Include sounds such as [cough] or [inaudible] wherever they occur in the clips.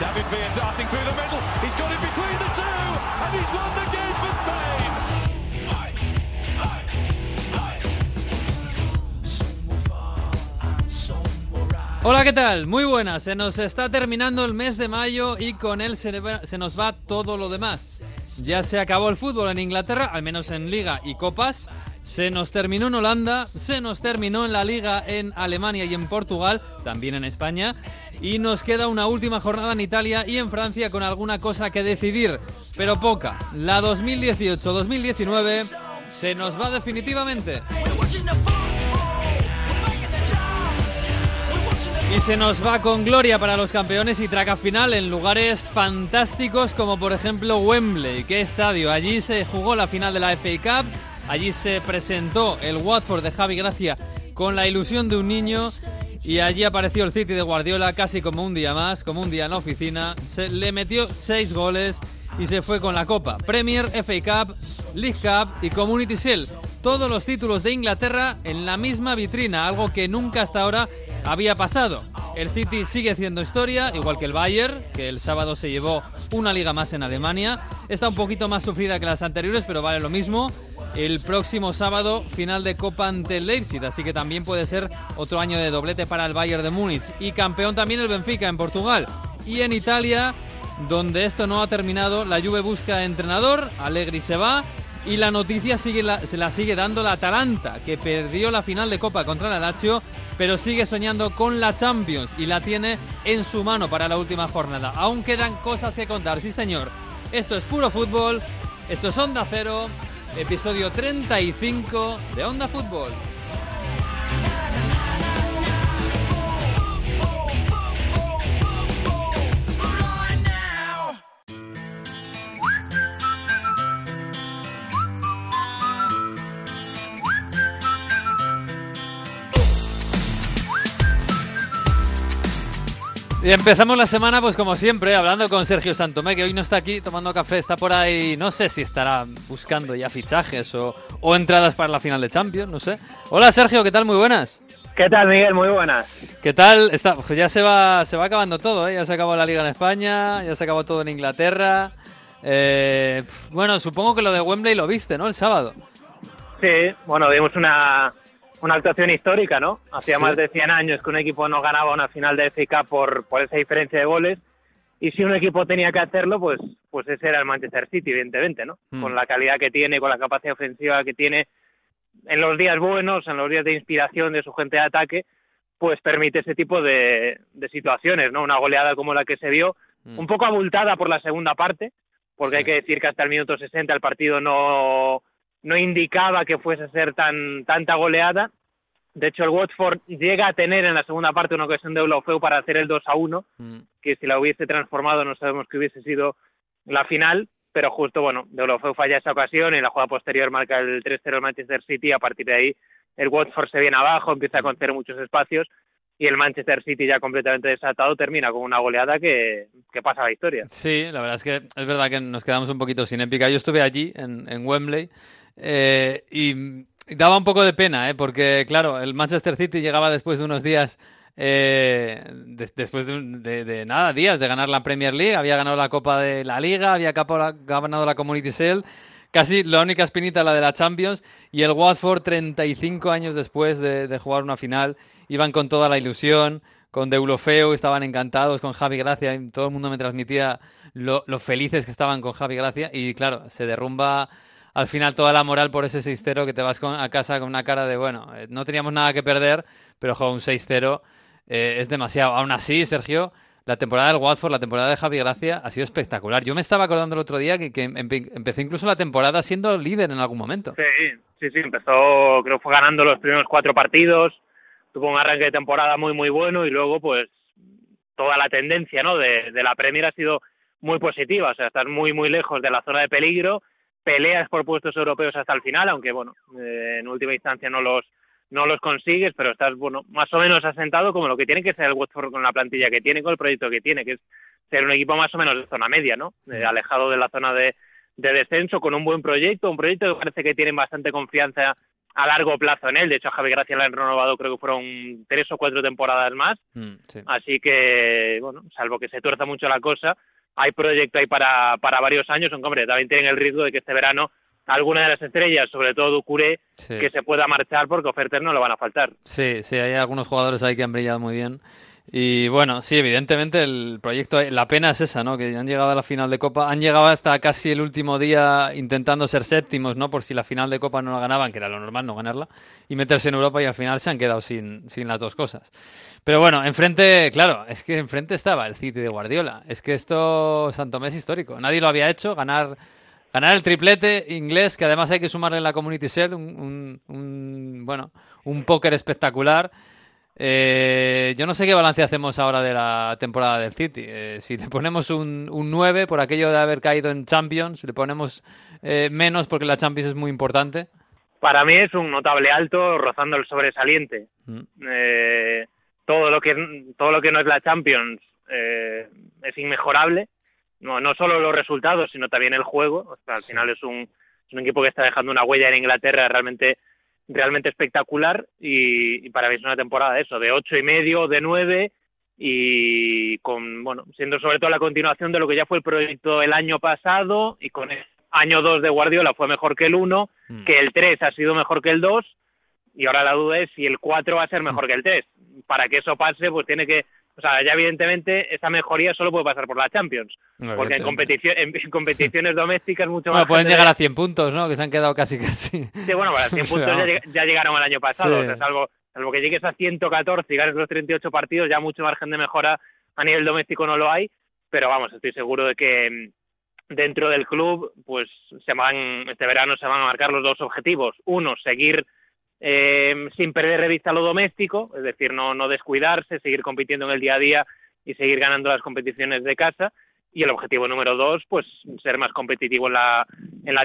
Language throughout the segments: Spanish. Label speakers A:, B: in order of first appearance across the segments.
A: David Villa darting through the middle. He's got it between the two, and he's won the game for Spain.
B: Hola, ¿qué tal? Muy buenas. Se nos está terminando el mes de mayo y con él se, se nos va todo lo demás. Ya se acabó el fútbol en Inglaterra, al menos en Liga y Copas. Se nos terminó en Holanda, se nos terminó en la Liga en Alemania y en Portugal, también en España. Y nos queda una última jornada en Italia y en Francia con alguna cosa que decidir, pero poca. La 2018-2019 se nos va definitivamente. Y se nos va con gloria para los campeones y traca final en lugares fantásticos como por ejemplo Wembley. ¿Qué estadio? Allí se jugó la final de la FA Cup, allí se presentó el Watford de Javi Gracia con la ilusión de un niño y allí apareció el City de Guardiola casi como un día más, como un día en la oficina. Se le metió seis goles y se fue con la Copa. Premier, FA Cup, League Cup y Community Shield. Todos los títulos de Inglaterra en la misma vitrina, algo que nunca hasta ahora había pasado. El City sigue haciendo historia, igual que el Bayern, que el sábado se llevó una liga más en Alemania. Está un poquito más sufrida que las anteriores, pero vale lo mismo. El próximo sábado, final de Copa ante el Leipzig, así que también puede ser otro año de doblete para el Bayern de Múnich. Y campeón también el Benfica en Portugal. Y en Italia, donde esto no ha terminado, la Juve busca entrenador, Allegri se va y la noticia la- se la sigue dando la Atalanta, que perdió la final de Copa contra la Lazio, pero sigue soñando con la Champions y la tiene en su mano para la última jornada. Aún quedan cosas que contar, sí señor. Esto es puro fútbol, esto es Onda Cero, episodio 35 de Onda Fútbol. Y empezamos la semana, pues como siempre, hablando con Sergio Santomé, que hoy no está aquí tomando café, está por ahí, no sé si estará buscando ya fichajes o, o entradas para la final de Champions, no sé. Hola Sergio, ¿qué tal? Muy buenas.
C: ¿Qué tal, Miguel? Muy buenas.
B: ¿Qué tal? Está, pues ya se va, se va acabando todo, ¿eh? Ya se acabó la Liga en España, ya se acabó todo en Inglaterra. Eh, bueno, supongo que lo de Wembley lo viste, ¿no? El sábado.
C: Sí, bueno, vimos una, una actuación histórica, ¿no? Hacía
B: Sí.
C: más de 100 años que un equipo no ganaba una final de Cup por, por esa diferencia de goles. Y si un equipo tenía que hacerlo, pues, pues ese era el Manchester City, evidentemente, ¿no?
B: Mm.
C: Con la calidad que tiene, con la capacidad ofensiva que tiene, en los días buenos, en los días de inspiración de su gente de ataque, pues permite ese tipo de, de situaciones, ¿no? Una goleada como la que se vio,
B: Mm.
C: un poco abultada por la segunda parte, porque hay que decir que hasta el minuto 60 el partido no, no indicaba que fuese a ser tan tanta goleada. De hecho, el Watford llega a tener en la segunda parte una ocasión de Olofeu para hacer el 2 a 1,
B: Mm.
C: que si la hubiese transformado no sabemos que hubiese sido la final, pero justo, bueno, de Olofeu falla esa ocasión y en la jugada posterior marca el 3-0 el Manchester City a partir de ahí el Watford se viene abajo, empieza a conceder muchos espacios y el Manchester City ya completamente desatado termina con una goleada que, que pasa a la historia.
B: Sí, la verdad es que es verdad que nos quedamos un poquito sin épica. Yo estuve allí, en, en Wembley, eh, y, daba un poco de pena, ¿eh? porque, claro, el Manchester City llegaba después de unos días, eh, des- después de, de- nada, días de ganar la Premier League, había ganado la Copa de la Liga, había ganado la Community Shield, casi la única espinita la de la Champions, y el Watford, 35 años después de, jugar una final, iban con toda la ilusión, con Deulofeu, estaban encantados con Javi Gracia, todo el mundo me transmitía lo, lo felices que estaban con Javi Gracia, y claro, se derrumba al final toda la moral por ese 6-0 que te vas a casa con una cara de, bueno, eh, no teníamos nada que perder, pero jo, un 6-0 eh, es demasiado. Aún así, Sergio, la temporada del Watford, la temporada de Javi Gracia ha sido espectacular. Yo me estaba acordando el otro día que, que empe- incluso la temporada siendo líder en algún momento.
C: Sí, sí, sí, empezó, creo fue ganando los primeros cuatro partidos, tuvo un arranque de temporada muy, muy bueno y luego, pues, toda la tendencia, ¿no? De, de la Premier ha sido muy positiva, o sea, estás muy, muy lejos de la zona de peligro, peleas por puestos europeos hasta el final, aunque bueno, eh, en última instancia no los no los consigues, pero estás bueno más o menos asentado como lo que tiene que ser el Watford con la plantilla que tiene, con el proyecto que tiene, que es ser un equipo más o menos de zona media, ¿no? Eh, alejado de la zona de, de descenso, con un buen proyecto, un proyecto que parece que tienen bastante confianza a largo plazo en él. De hecho, a Javi Gracia le han renovado, creo que fueron tres o cuatro temporadas más.
B: Mm, sí.
C: Así que, bueno, salvo que se tuerza mucho la cosa, hay proyecto ahí para, para varios años, aunque hombre, también tienen el riesgo de que este verano alguna de las estrellas, sobre todo Ducuré,
B: Sí.
C: que se pueda marchar porque ofertas no le van a faltar.
B: Sí, sí, hay algunos jugadores ahí que han brillado muy bien. Y bueno, sí, evidentemente el proyecto, la pena es esa, ¿no? Que han llegado a la final de Copa, han llegado hasta casi el último día intentando ser séptimos, ¿no? Por si la final de Copa no la ganaban, que era lo normal no ganarla, y meterse en Europa y al final se han quedado sin, sin las dos cosas. Pero bueno, enfrente, claro, es que enfrente estaba el City de Guardiola. Es que esto, Santomé es histórico. Nadie lo había hecho, ganar ganar el triplete inglés, que además hay que sumarle en la Community Shield un, un- un, bueno, un póker espectacular. Eh, yo no sé qué balance hacemos ahora de la temporada del City. Eh, si le ponemos un, un 9 por aquello de haber caído en Champions, le ponemos eh, menos porque la Champions es muy importante.
C: Para mí es un notable alto, rozando el sobresaliente.
B: Mm.
C: Eh, todo lo que todo lo que no es la Champions eh, es inmejorable. No, no solo los resultados, sino también el juego. O sea, al final es un, es un equipo que está dejando una huella en Inglaterra realmente realmente espectacular y, y para mí es una temporada de eso, de ocho y medio, de nueve y con, bueno, siendo sobre todo la continuación de lo que ya fue el proyecto el año pasado y con el año 2 de Guardiola fue mejor que el 1,
B: Mm.
C: que el 3 ha sido mejor que el 2 y ahora la duda es si el 4 va a ser mejor que el 3. Para que eso pase, pues tiene que, o sea, ya evidentemente esa mejoría solo puede pasar por la Champions,
B: No,
C: porque en, competición, en competiciones domésticas mucho
B: Bueno,
C: más
B: pueden llegar a 100 puntos, ¿no? Que se han quedado casi casi.
C: Sí, bueno, para [laughs] 100
B: O sea,
C: puntos ya, ya llegaron el año pasado,
B: Sí.
C: o sea, salvo, salvo que llegues a 114 y ganes los 38 partidos, ya mucho margen de mejora a nivel doméstico no lo hay, pero vamos, estoy seguro de que mm, dentro del club, pues se van, este verano se van a marcar los dos objetivos. Uno, seguir eh, sin perder de vista lo doméstico, es decir, no, no descuidarse, seguir compitiendo en el día a día y seguir ganando las competiciones de casa. Y el objetivo número dos, pues ser más competitivo en la,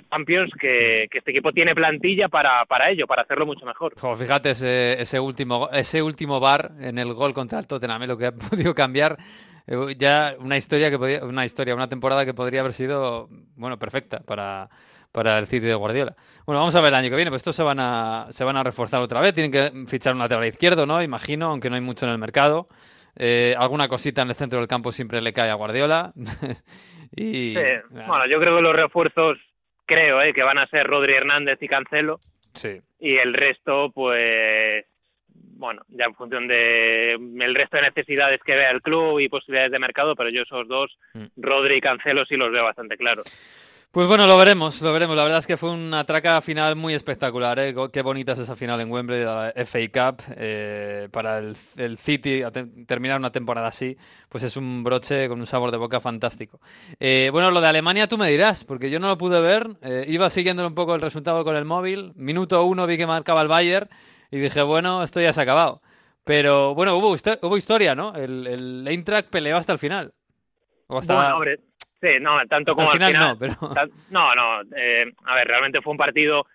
C: Champions, que, este equipo tiene plantilla para, ello, para hacerlo mucho mejor.
B: Jo, fíjate ese, ese último ese último bar en el gol contra el Tottenham, ¿eh? lo que ha [laughs] podido cambiar eh, ya una historia que podía, una historia, una temporada que podría haber sido bueno perfecta para para el City de Guardiola. Bueno, vamos a ver el año que viene, pues estos se van a se van a reforzar otra vez, tienen que fichar un lateral izquierdo, ¿no? Imagino, aunque no hay mucho en el mercado. Eh, alguna cosita en el centro del campo siempre le cae a Guardiola. [laughs] y
C: Sí, Bueno, yo creo que los refuerzos, creo, eh, que van a ser Rodri Hernández y Cancelo,
B: sí.
C: y el resto, pues, bueno, ya en función de el resto de necesidades que vea el club y posibilidades de mercado, pero yo esos dos,
B: Mm.
C: Rodri y Cancelo, sí los veo bastante claros.
B: Pues bueno, lo veremos, lo veremos. La verdad es que fue una traca final muy espectacular. ¿eh? Qué bonita es esa final en Wembley la FA Cup. eh, para el, City terminar una temporada así, pues es un broche con un sabor de boca fantástico. Eh, bueno, lo de Alemania tú me dirás, porque yo no lo pude ver. eh, iba siguiendo un poco el resultado con el móvil. Minuto uno vi que marcaba el Bayern y dije, bueno, esto ya se ha acabado. Pero bueno, hubo, hubo historia, ¿no? El, el Eintracht peleó hasta el final.
C: Bueno, sí, no, tanto
B: hasta
C: como al
B: final,
C: final.
B: no, pero...
C: No, no, eh, a ver, realmente fue un partido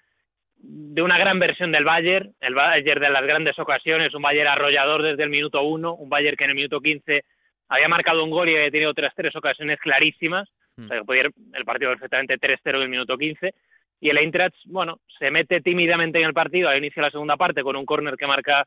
C: de una gran versión del Bayern, el Bayern de las grandes ocasiones, un Bayern arrollador desde el minuto uno, un Bayern que en el minuto 15 había marcado un gol y había tenido otras tres ocasiones clarísimas, o sea, que podía ir el partido perfectamente 3-0 en el minuto 15, y el Eintracht, bueno, se mete tímidamente en el partido al inicio de la segunda parte con un córner que marca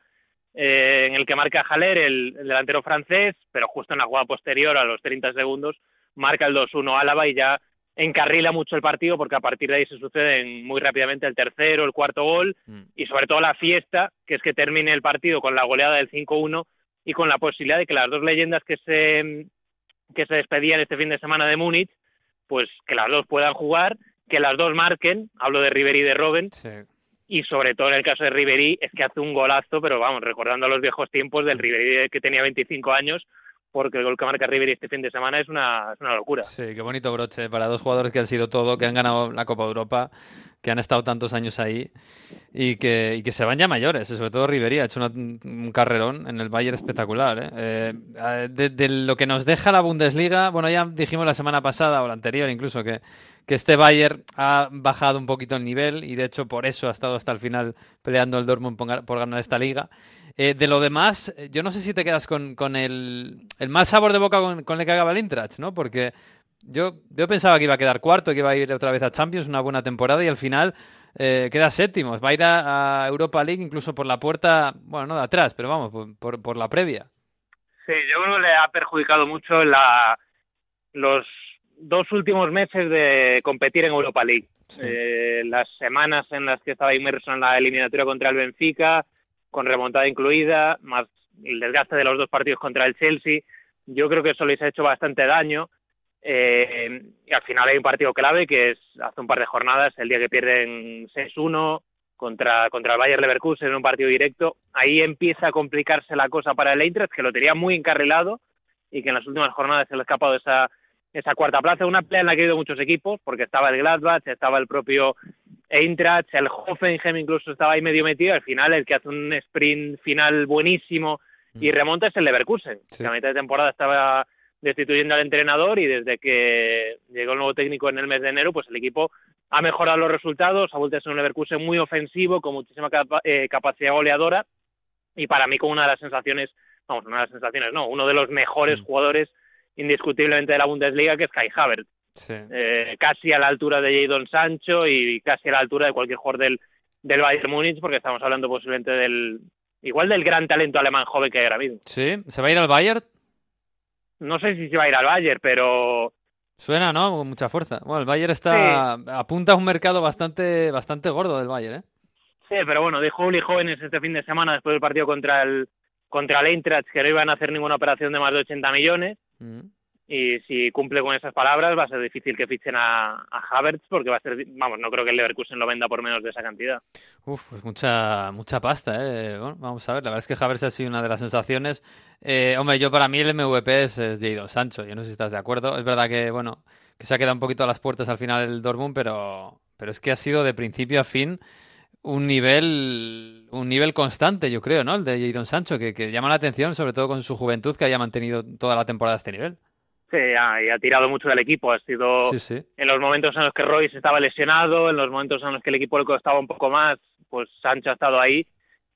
C: eh, en el que marca Haller, el, el delantero francés, pero justo en la jugada posterior, a los 30 segundos, marca el 2-1 Álava y ya encarrila mucho el partido porque a partir de ahí se suceden muy rápidamente el tercero, el cuarto gol
B: Mm.
C: y sobre todo la fiesta, que es que termine el partido con la goleada del 5-1 y con la posibilidad de que las dos leyendas que se que se despedían este fin de semana de Múnich, pues que las dos puedan jugar, que las dos marquen, hablo de Ribery y de Robben,
B: Sí.
C: y sobre todo en el caso de Ribery es que hace un golazo, pero vamos, recordando los viejos tiempos del Ribery que tenía 25 años, porque el gol que marca Ribery este fin de semana es una, una locura.
B: Sí, qué bonito broche para dos jugadores que han sido todo, que han ganado la Copa de Europa, que han estado tantos años ahí y que, y que se van ya mayores. Sobre todo Ribery ha hecho un carrerón en el Bayern espectacular. ¿eh? Eh, de, lo que nos deja la Bundesliga, bueno, ya dijimos la semana pasada o la anterior incluso que, que este Bayern ha bajado un poquito el nivel y de hecho por eso ha estado hasta el final peleando el Dortmund por, ganar esta liga. Eh, de lo demás, yo no sé si te quedas con, con el, el, mal sabor de boca con, con el que acaba el Eintracht, ¿no? Porque yo, yo pensaba que iba a quedar cuarto, que iba a ir otra vez a Champions, una buena temporada, y al final eh, queda séptimo. Va a ir a, Europa League incluso por la puerta, bueno, no de atrás, pero vamos, por, por, la previa.
C: Sí, yo creo que le ha perjudicado mucho la, los dos últimos meses de competir en Europa League. Eh, las semanas en las que estaba inmerso en la eliminatoria contra el Benfica, con remontada incluida, más el desgaste de los dos partidos contra el Chelsea, yo creo que eso les ha hecho bastante daño eh, y al final hay un partido clave que es hace un par de jornadas, el día que pierden 6-1 contra, contra el Bayer Leverkusen en un partido directo. Ahí empieza a complicarse la cosa para el Eintracht, que lo tenía muy encarrilado y que en las últimas jornadas se le ha escapado esa, esa cuarta plaza. Una pelea en la que ha ido muchos equipos, porque estaba el Gladbach, estaba el propio Eintracht, el Hoffenheim incluso estaba ahí medio metido. Al final, el que hace un sprint final buenísimo y mm. remonta es el Leverkusen. La mitad de temporada estaba destituyendo al entrenador y desde que llegó el nuevo técnico en el mes de enero, pues el equipo ha mejorado los resultados, ha vuelto a ser un Leverkusen muy ofensivo, con muchísima eh, capacidad goleadora y para mí con una de las sensaciones, vamos, una de las sensaciones, no, uno de los mejores jugadores indiscutiblemente de la Bundesliga, que es Kai Havertz. Eh, casi a la altura de Jadon Sancho y casi a la altura de cualquier jugador del, del Bayern Múnich, porque estamos hablando posiblemente del, igual del gran talento alemán joven que hay ahora mismo.
B: Sí, ¿se va a ir al Bayern?
C: no sé si se va a ir al Bayern, pero...
B: Suena, ¿no? Con mucha fuerza. Bueno, el Bayern está apunta a un mercado bastante bastante gordo del Bayern, ¿eh?
C: Sí, pero bueno, dijo Uli Jóvenes este fin de semana después del partido contra el contra el Eintracht que no iban a hacer ninguna operación de más de 80 millones. Mm y si cumple con esas palabras va a ser difícil que fichen a, Havertz porque va a ser, vamos, no creo que el Leverkusen lo venda por menos de esa cantidad.
B: Uf, pues mucha, mucha pasta, ¿eh? Bueno, vamos a ver, la verdad es que Havertz ha sido una de las sensaciones. Eh, hombre, yo para mí el MVP es, es Jadon Sancho, yo no sé si estás de acuerdo. Es verdad que, bueno, que se ha quedado un poquito a las puertas al final el Dortmund, pero, pero es que ha sido de principio a fin un nivel un nivel constante, yo creo, ¿no? El de Jadon Sancho, que, que llama la atención, sobre todo con su juventud, que haya mantenido toda la temporada este nivel.
C: Sí, ha, y ha tirado mucho del equipo. Ha sido en los momentos en los que Royce estaba lesionado, en los momentos en los que el equipo le costaba un poco más, pues Sancho ha estado ahí.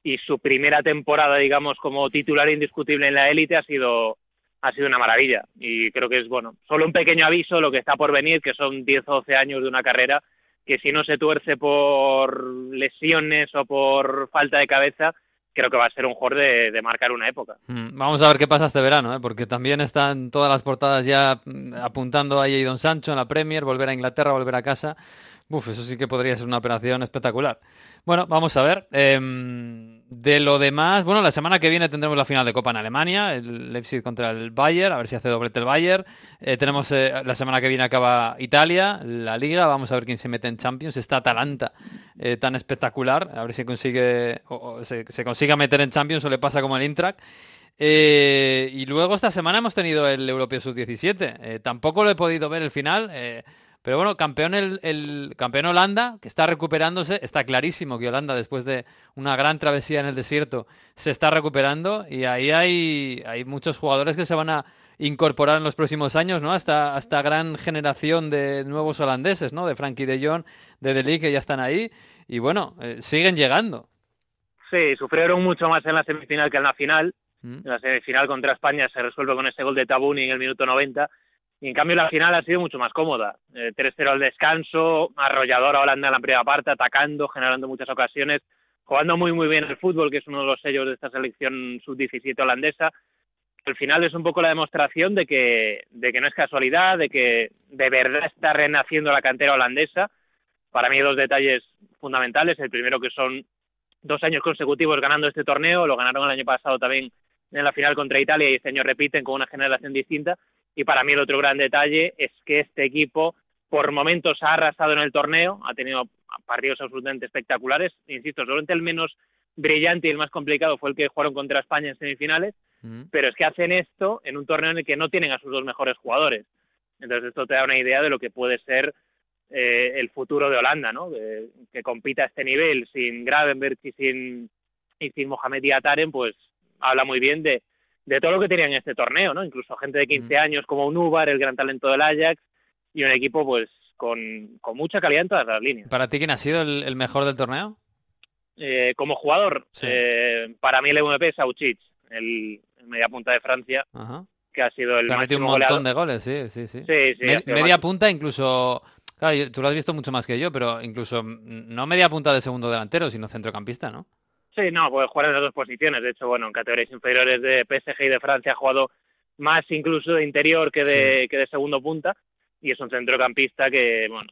C: Y su primera temporada, digamos, como titular indiscutible en la élite ha sido ha sido una maravilla. Y creo que es bueno, solo un pequeño aviso lo que está por venir, que son 10 o 12 años de una carrera que si no se tuerce por lesiones o por falta de cabeza, creo que va a ser un jugador de, marcar una época.
B: Mm, vamos a ver qué pasa este verano, ¿eh? porque también están todas las portadas ya mm, apuntando a Don Sancho en la Premier, volver a Inglaterra, volver a casa. Uf, eso sí que podría ser una operación espectacular. Bueno, vamos a ver. Em, de lo demás, bueno, la semana que viene tendremos la final de Copa en Alemania, el Leipzig contra el Bayern, a ver si hace doblete el Bayern. Eh, tenemos eh, la semana que viene acaba Italia, la Liga, vamos a ver quién se mete en Champions. Está Atalanta eh, tan espectacular, a ver si consigue o, se, se, consiga meter en Champions o le pasa como el Intrac. y luego esta semana hemos tenido el Europeo Sub-17. tampoco lo he podido ver el final. Pero bueno, campeón el, campeón Holanda, que está recuperándose, está clarísimo que Holanda, después de una gran travesía en el desierto, se está recuperando y ahí hay, hay muchos jugadores que se van a incorporar en los próximos años, ¿no? Hasta esta gran generación de nuevos holandeses, ¿no? De Frankie de Jong, de Deli, que ya están ahí y bueno, eh, siguen llegando.
C: Sí, sufrieron mucho más en la semifinal que en la final. Mm. En la semifinal contra España se resuelve con ese gol de Tabuni en el minuto 90 y en cambio la final ha sido mucho más cómoda. Eh, 3-0 al descanso, arrolladora Holanda en la primera parte, atacando, generando muchas ocasiones, jugando muy muy bien el fútbol, que es uno de los sellos de esta selección sub-17 holandesa. Al final es un poco la demostración de que, de que no es casualidad, de que de verdad está renaciendo la cantera holandesa. Para mí dos detalles fundamentales. El primero que son dos años consecutivos ganando este torneo, lo ganaron el año pasado también en la final contra Italia y este año repiten con una generación distinta. Y para mí el otro gran detalle es que este equipo por momentos ha arrasado en el torneo, ha tenido partidos absolutamente espectaculares. Insisto, solamente el menos brillante y el más complicado fue el que jugaron contra España en semifinales, mm. pero es que hacen esto en un torneo en el que no tienen a sus dos mejores jugadores. Entonces esto te da una idea de lo que puede ser eh, el futuro de Holanda, ¿no? Que, que compita a este nivel sin Gravenberg y sin, y sin Mohamed Iataren, pues habla muy bien de, de todo lo que tenía en este torneo, ¿no? Incluso gente de 15 años como un Ubar, el gran talento del Ajax, y un equipo pues con, con mucha calidad en todas las líneas.
B: ¿Para ti quién ha sido el, el mejor del torneo?
C: Eh, como jugador,
B: Sí.
C: eh, para mí el MVP es Auchich, el, el media punta de Francia,
B: Ajá.
C: que ha sido el
B: ha metido un montón
C: goleador.
B: de goles, sí, sí, sí.
C: Sí,
B: Me- media punta incluso... Claro, tú lo has visto mucho más que yo, pero incluso mm, no media punta de segundo delantero, sino centrocampista, ¿no?
C: Sí, no, puede jugar en las dos posiciones. De hecho, bueno, en categorías inferiores de PSG y de Francia ha jugado más incluso de interior que de, que de segundo punta. Y es un centrocampista que, bueno,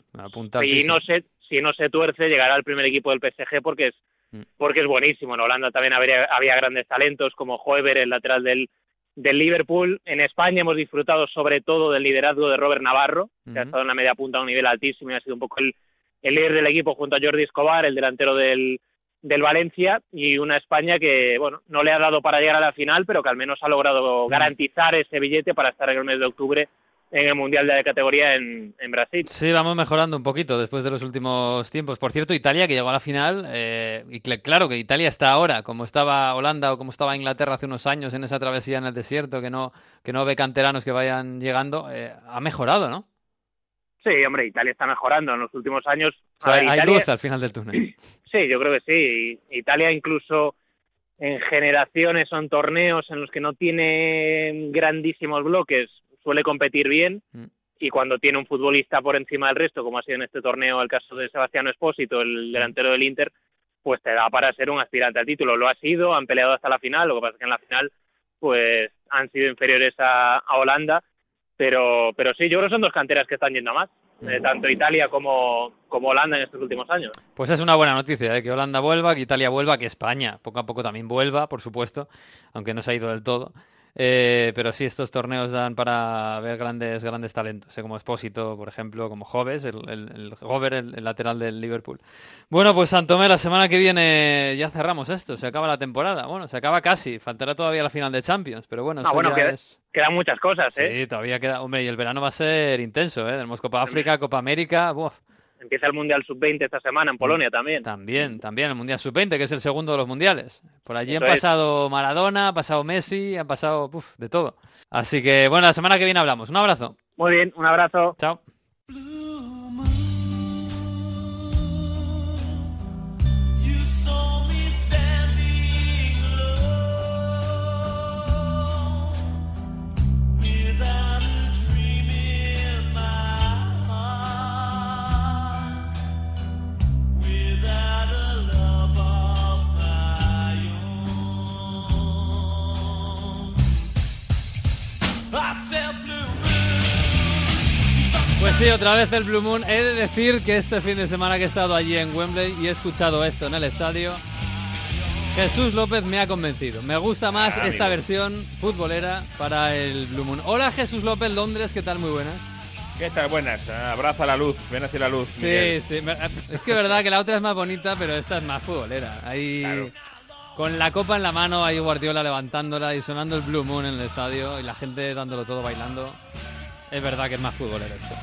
C: si no se si no se tuerce llegará al primer equipo del PSG porque es
B: Mm.
C: porque es buenísimo en Holanda también habría, había grandes talentos como Hoever el lateral del del Liverpool en España hemos disfrutado sobre todo del liderazgo de Robert Navarro que ha estado en la media punta a un nivel altísimo y ha sido un poco el, el líder del equipo junto a Jordi Escobar el delantero del del Valencia y una España que bueno no le ha dado para llegar a la final pero que al menos ha logrado garantizar ese billete para estar en el mes de octubre en el mundial de categoría en, en Brasil
B: Sí, vamos mejorando un poquito después de los últimos tiempos. Por cierto, Italia que llegó a la final, eh, y cl- claro que Italia está ahora, como estaba Holanda o como estaba Inglaterra hace unos años en esa travesía en el desierto, que no, que no ve canteranos que vayan llegando, eh, ha mejorado, ¿no?
C: Sí, hombre, Italia está mejorando en los últimos años.
B: O sea,
C: A ver,
B: hay
C: Italia-
B: luz al final del túnel. [clears throat]
C: Sí, yo creo que sí. Italia incluso en generaciones o en torneos en los que no tiene grandísimos bloques suele competir bien
B: Mm.
C: y cuando tiene un futbolista por encima del resto, como ha sido en este torneo el caso de Sebastián Espósito, el delantero del Inter, pues te da para ser un aspirante al título. Lo ha sido, han peleado hasta la final, lo que pasa es que en la final pues han sido inferiores a, a Holanda, pero pero sí, yo creo que son dos canteras que están yendo a más, eh, tanto Italia como, como Holanda en estos últimos años.
B: Pues es una buena noticia, ¿eh? que Holanda vuelva, que Italia vuelva, que España poco a poco también vuelva, por supuesto, aunque no se ha ido del todo. Eh, pero sí, estos torneos dan para ver grandes, grandes talentos, ¿eh? como Espósito, por ejemplo, como Joves, el, el, el el, el lateral del Liverpool. Bueno, pues Santomé, la semana que viene ya cerramos esto, se acaba la temporada. Bueno, se acaba casi, faltará todavía la final de Champions, pero bueno,
C: Ah,
B: eso
C: bueno,
B: ya
C: queda,
B: es...
C: quedan muchas cosas, ¿eh?
B: Sí, todavía queda... Hombre, y el verano va a ser intenso, ¿eh? Tenemos Copa África, Copa América... Uf.
C: Empieza el Mundial Sub-20 esta semana en Polonia también.
B: También, también el Mundial Sub-20, que es el segundo de los mundiales. Por allí
C: Eso
B: han
C: es.
B: pasado Maradona, ha pasado Messi, han pasado de todo. Así que, bueno, la semana que viene hablamos. Un abrazo.
C: Muy bien, un abrazo.
B: Chao. Sí, otra vez el Blue Moon. He de decir que este fin de semana que he estado allí en Wembley y he escuchado esto en el estadio, Jesús López me ha convencido. Me gusta más
D: Ah,
B: esta
D: amigo.
B: versión futbolera para el Blue Moon. Hola Jesús López, Londres, ¿qué tal? Muy buenas.
D: ¿Qué tal? Buenas. Ah, Abraza la luz. Ven hacia la luz.
B: Sí,
D: Miguel.
B: sí. Es que es verdad que la otra es más bonita, pero esta es más futbolera. Ahí,
D: Claro.
B: con la copa en la mano, ahí Guardiola levantándola y sonando el Blue Moon en el estadio y la gente dándolo todo bailando. Es verdad que es más futbolera esto.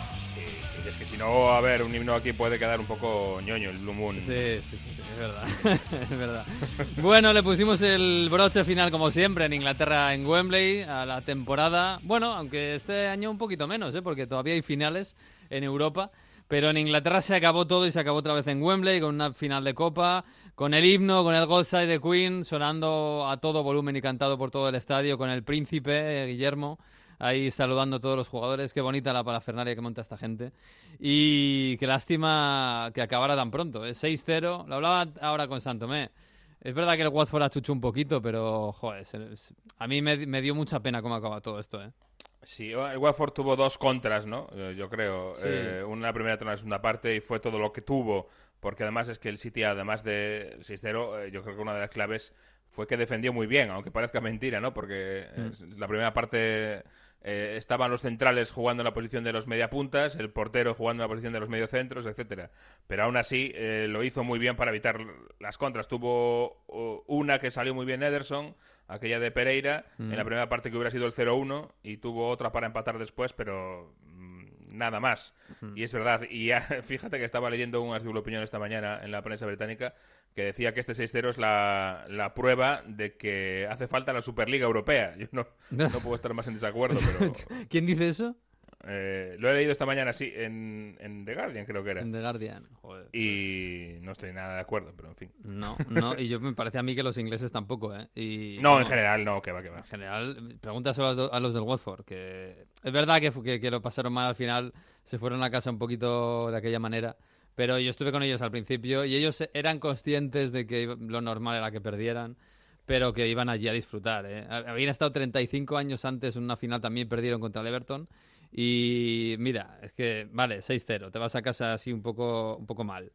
D: Es que si no, a ver, un himno aquí puede quedar un poco ñoño, el Blue Moon.
B: Sí, sí, sí, es verdad. [laughs] es verdad. Bueno, le pusimos el broche final como siempre en Inglaterra en Wembley a la temporada. Bueno, aunque este año un poquito menos, ¿eh? porque todavía hay finales en Europa. Pero en Inglaterra se acabó todo y se acabó otra vez en Wembley con una final de Copa, con el himno, con el God Side de Queen sonando a todo volumen y cantado por todo el estadio, con el príncipe eh, Guillermo ahí saludando a todos los jugadores. Qué bonita la parafernalia que monta esta gente. Y qué lástima que acabara tan pronto. ¿eh? 6-0. Lo hablaba ahora con Santomé. Es verdad que el Watford achuchó un poquito, pero joder, se- se- a mí me, me dio mucha pena cómo acaba todo esto. ¿eh?
D: Sí, el Watford tuvo dos contras, ¿no? Eh, Yo creo.
B: Sí.
D: Eh, una primera y otra en la segunda parte y fue todo lo que tuvo. Porque además es que el City, además de 6-0, eh, yo creo que una de las claves fue que defendió muy bien, aunque parezca mentira, ¿no? Porque
B: Mm.
D: la primera parte eh, estaban los centrales jugando en la posición de los mediapuntas, el portero jugando en la posición de los mediocentros, etcétera. Pero aún así eh, lo hizo muy bien para evitar las contras. Tuvo uh, una que salió muy bien Ederson, aquella de Pereira,
B: Mm.
D: en la primera parte que hubiera sido el 0-1, y tuvo otra para empatar después, pero mm, nada más. Y es verdad. Y ya, [laughs] fíjate que estaba leyendo un artículo de opinión esta mañana en la prensa británica que decía que este 6-0 es la, la prueba de que hace falta la Superliga Europea. [laughs] Yo no, no puedo estar más en desacuerdo, [laughs] pero
B: ¿Quién dice eso?
D: Eh, lo he leído esta mañana, sí, en, en The Guardian creo que era.
B: En The Guardian. Joder.
D: Y no estoy nada de acuerdo, pero en fin.
B: No, no, y yo me parece a mí que los ingleses tampoco, ¿eh? Y,
D: No, en general no, que va, que va.
B: En general, pregúntaselo a, lo- a los del Watford, que es verdad que, que, que lo pasaron mal al final, se fueron a casa un poquito de aquella manera, pero yo estuve con ellos al principio y ellos eran conscientes de que lo normal era que perdieran, pero que iban allí a disfrutar. ¿eh? Habían estado 35 años antes en una final, también perdieron contra el Everton. Y mira, es que, vale, 6-0, te vas a casa así un poco, un poco mal.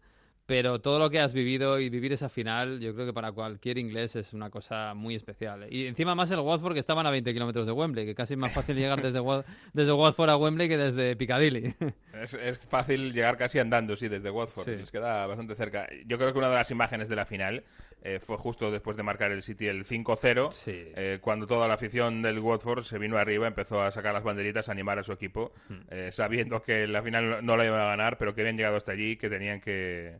B: Pero todo lo que has vivido y vivir esa final, yo creo que para cualquier inglés es una cosa muy especial. Y encima más el Watford, que estaban a 20 kilómetros de Wembley, que casi es más fácil llegar desde, [laughs] desde Watford a Wembley que desde Piccadilly.
D: Es, es fácil llegar casi andando, sí, desde Watford.
B: Sí.
D: Les queda bastante cerca. Yo creo que una de las imágenes de la final eh, fue justo después de marcar el City el 5-0,
B: Sí.
D: eh, cuando toda la afición del Watford se vino arriba, empezó a sacar las banderitas, a animar a su equipo,
B: Hmm.
D: eh, sabiendo que la final no la iban a ganar, pero que habían llegado hasta allí y que tenían que,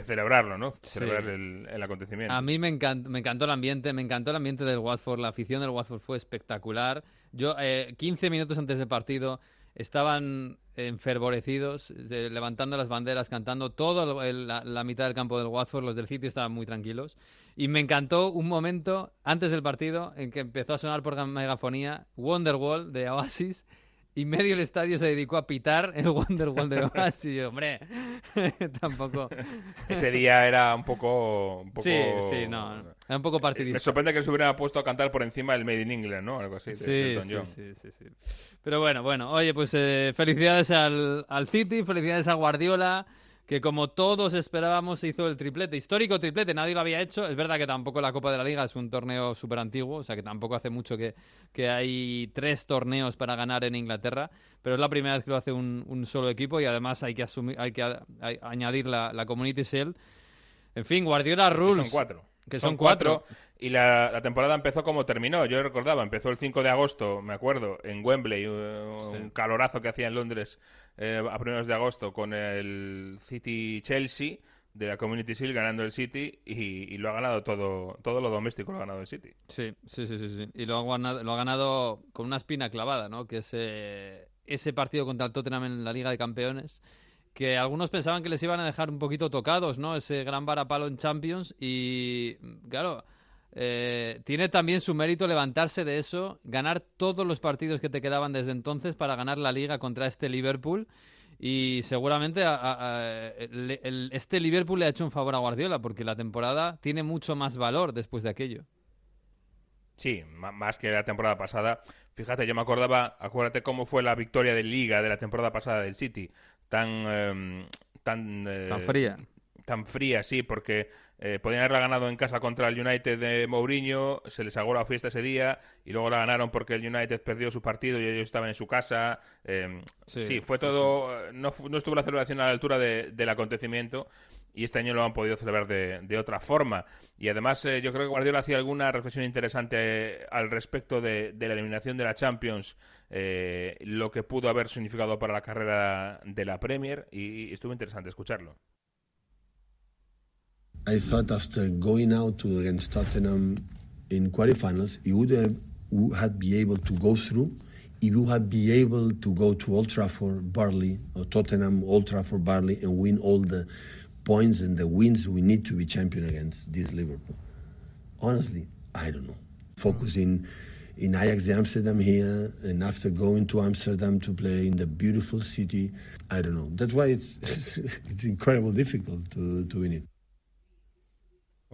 D: que celebrarlo, ¿no?
B: Sí.
D: Celebrar el, el acontecimiento.
B: A mí me encantó, me encantó el ambiente, me encantó el ambiente del Watford, la afición del Watford fue espectacular. Yo, eh, 15 minutos antes del partido, estaban enfervorecidos, eh, levantando las banderas, cantando el- la, la mitad del campo del Watford, los del City estaban muy tranquilos. Y me encantó un momento antes del partido en que empezó a sonar por megafonía Wonderwall de Oasis y medio el estadio se dedicó a pitar el Wonderwall de Oasis. Y yo, hombre, [laughs] tampoco...
D: Ese día era un poco... Un poco...
B: Sí, sí, no, era un poco
D: Me
B: partidista.
D: sorprende que se hubiera puesto a cantar por encima del Made in England, ¿no? Algo así, de
B: Sí, sí,
D: John.
B: sí, sí, sí. Pero bueno, bueno, oye, pues eh, felicidades al, al City, felicidades a Guardiola, que como todos esperábamos se hizo el triplete, histórico triplete, nadie lo había hecho. Es verdad que tampoco la Copa de la Liga es un torneo súper antiguo, o sea que tampoco hace mucho que, que hay tres torneos para ganar en Inglaterra, pero es la primera vez que lo hace un, un solo equipo y además hay que, asumir, hay que a- hay- añadir la, la Community Shield. En fin, Guardiola
D: Que
B: Rules.
D: Son cuatro.
B: Que son cuatro.
D: Y la, la temporada empezó como terminó. Yo recordaba, empezó el 5 de agosto, me acuerdo, en Wembley, un calorazo que hacía en Londres eh, a primeros de agosto con el City Chelsea de la Community Shield ganando el City y, y lo ha ganado todo, todo lo doméstico lo ha ganado el City.
B: Sí, sí, sí, sí, sí. Y lo ha, ganado, lo ha ganado con una espina clavada, ¿no? Que es eh, ese partido contra el Tottenham en la Liga de Campeones, que algunos pensaban que les iban a dejar un poquito tocados, ¿no? Ese gran varapalo en Champions y, claro, eh, tiene también su mérito levantarse de eso, ganar todos los partidos que te quedaban desde entonces para ganar la Liga contra este Liverpool. Y seguramente a- a- a- el- el- este Liverpool le ha hecho un favor a Guardiola porque la temporada tiene mucho más valor después de aquello.
D: Sí, más que la temporada pasada. Fíjate, yo me acordaba, acuérdate cómo fue la victoria de Liga de la temporada pasada del City. Tan. em, tan, eh,
B: Tan fría.
D: Tan fría, sí, porque eh, podían haberla ganado en casa contra el United de Mourinho, se les agó la fiesta ese día y luego la ganaron porque el United perdió su partido y ellos estaban en su casa. em,
B: Sí,
D: sí, fue
B: sí,
D: todo. eh, No, no estuvo la celebración a la altura de- del acontecimiento y este año lo han podido celebrar de, de otra forma. Y además, eh, yo creo que Guardiola hacía alguna reflexión interesante eh, al respecto de, de la eliminación de la Champions, eh, lo que pudo haber significado para la carrera de la Premier, y, y estuvo interesante escucharlo.
E: I thought after going out to against Tottenham in quarterfinals, you would have would have be able to go through. If you had be able to go to Old Trafford, Barley, or Tottenham, Old Trafford, Barley, and win all the points and the wins we need to be champion against this Liverpool. Honestly, I don't know. Focusing in Ajax Amsterdam here, and after going to Amsterdam to play in the beautiful city, I don't know. That's why it's [laughs] it's incredibly difficult to, to win it.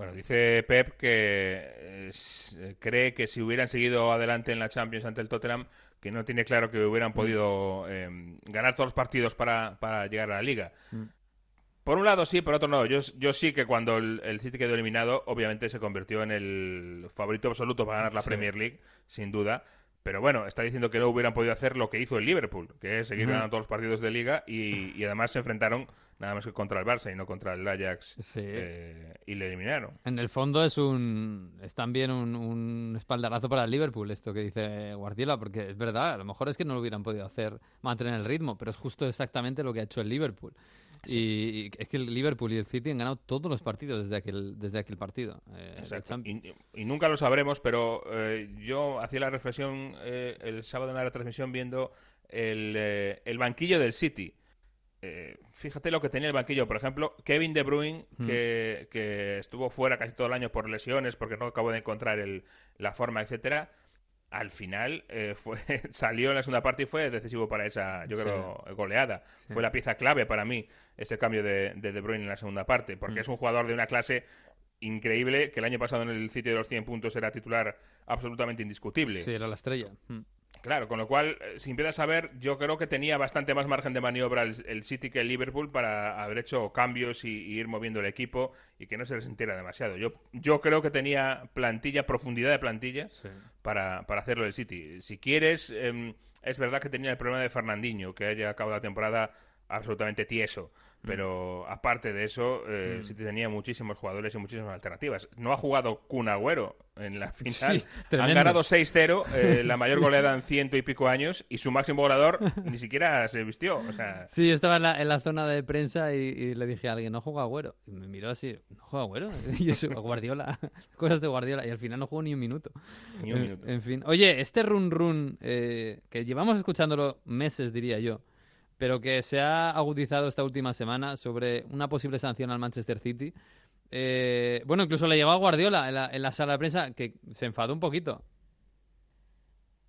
D: Bueno, dice Pep que eh, eh, cree que si hubieran seguido adelante en la Champions ante el Tottenham, que no tiene claro que hubieran podido eh, ganar todos los partidos para, para llegar a la liga. Por un lado sí, por otro no. Yo, yo sí que cuando el, el City quedó eliminado, obviamente se convirtió en el favorito absoluto para ganar la
B: Sí.
D: Premier League, sin duda. Pero bueno, está diciendo que no hubieran podido hacer lo que hizo el Liverpool, que es seguir ganando todos los partidos de liga y, y además se enfrentaron nada más que contra el Barça y no contra el Ajax
B: Sí.
D: eh, y le eliminaron.
B: En el fondo es un es también un, un espaldarazo para el Liverpool esto que dice Guardiola, porque es verdad, a lo mejor es que no lo hubieran podido hacer mantener el ritmo, pero es justo exactamente lo que ha hecho el Liverpool. Y, y es que el Liverpool y el City han ganado todos los partidos desde aquel desde aquel partido. eh.
D: Y, y nunca lo sabremos, pero eh, yo hacía la reflexión eh, el sábado en la retransmisión viendo el, el banquillo del City. Eh, fíjate lo que tenía el banquillo, por ejemplo, Kevin De Bruyne,
B: Hmm.
D: que, que estuvo fuera casi todo el año por lesiones, porque no acabó de encontrar el- la forma, etcétera. Al final eh, [laughs] fue salió en la segunda parte y fue decisivo para esa, yo
B: Sí.
D: creo, goleada.
B: Sí.
D: Fue la pieza clave para mí ese cambio de, de De Bruyne en la segunda parte, porque
B: Mm.
D: es un jugador de una clase increíble que el año pasado en el sitio de los 100 puntos era titular absolutamente indiscutible.
B: Sí, era la estrella. Mm.
D: Claro, con lo cual, eh, si empiezas a ver, yo creo que tenía bastante más margen de maniobra el, el City que el Liverpool para haber hecho cambios y, y ir moviendo el equipo y que no se resintiera demasiado. Yo, yo creo que tenía plantilla, profundidad de plantilla para, para hacerlo el City. Si quieres, em, es verdad que tenía el problema de Fernandinho, que haya acabado la temporada absolutamente tieso. Pero aparte de eso, eh, el City tenía muchísimos jugadores y muchísimas alternativas. No ha jugado Kun Agüero en la final. [laughs]
B: Sí,
D: Han ganado 6-0, eh, [laughs] la mayor
B: Sí.
D: goleada en ciento y pico años, y su máximo goleador [laughs] ni siquiera se vistió. O sea,
B: Sí, yo estaba en la, en la zona de prensa y, y le dije a alguien, no juega Agüero. Y me miró así, ¿no juega Agüero? Y eso, Guardiola, cosas de Guardiola. Y al final no jugó ni un minuto.
D: Ni un
B: En-
D: minuto.
B: En, fin. Oye, este run run, eh, que llevamos escuchándolo meses, diría yo, pero que se ha agudizado esta última semana sobre una posible sanción al Manchester City. eh, bueno, incluso le llegó a Guardiola en la, en la sala de prensa, que se enfadó un poquito.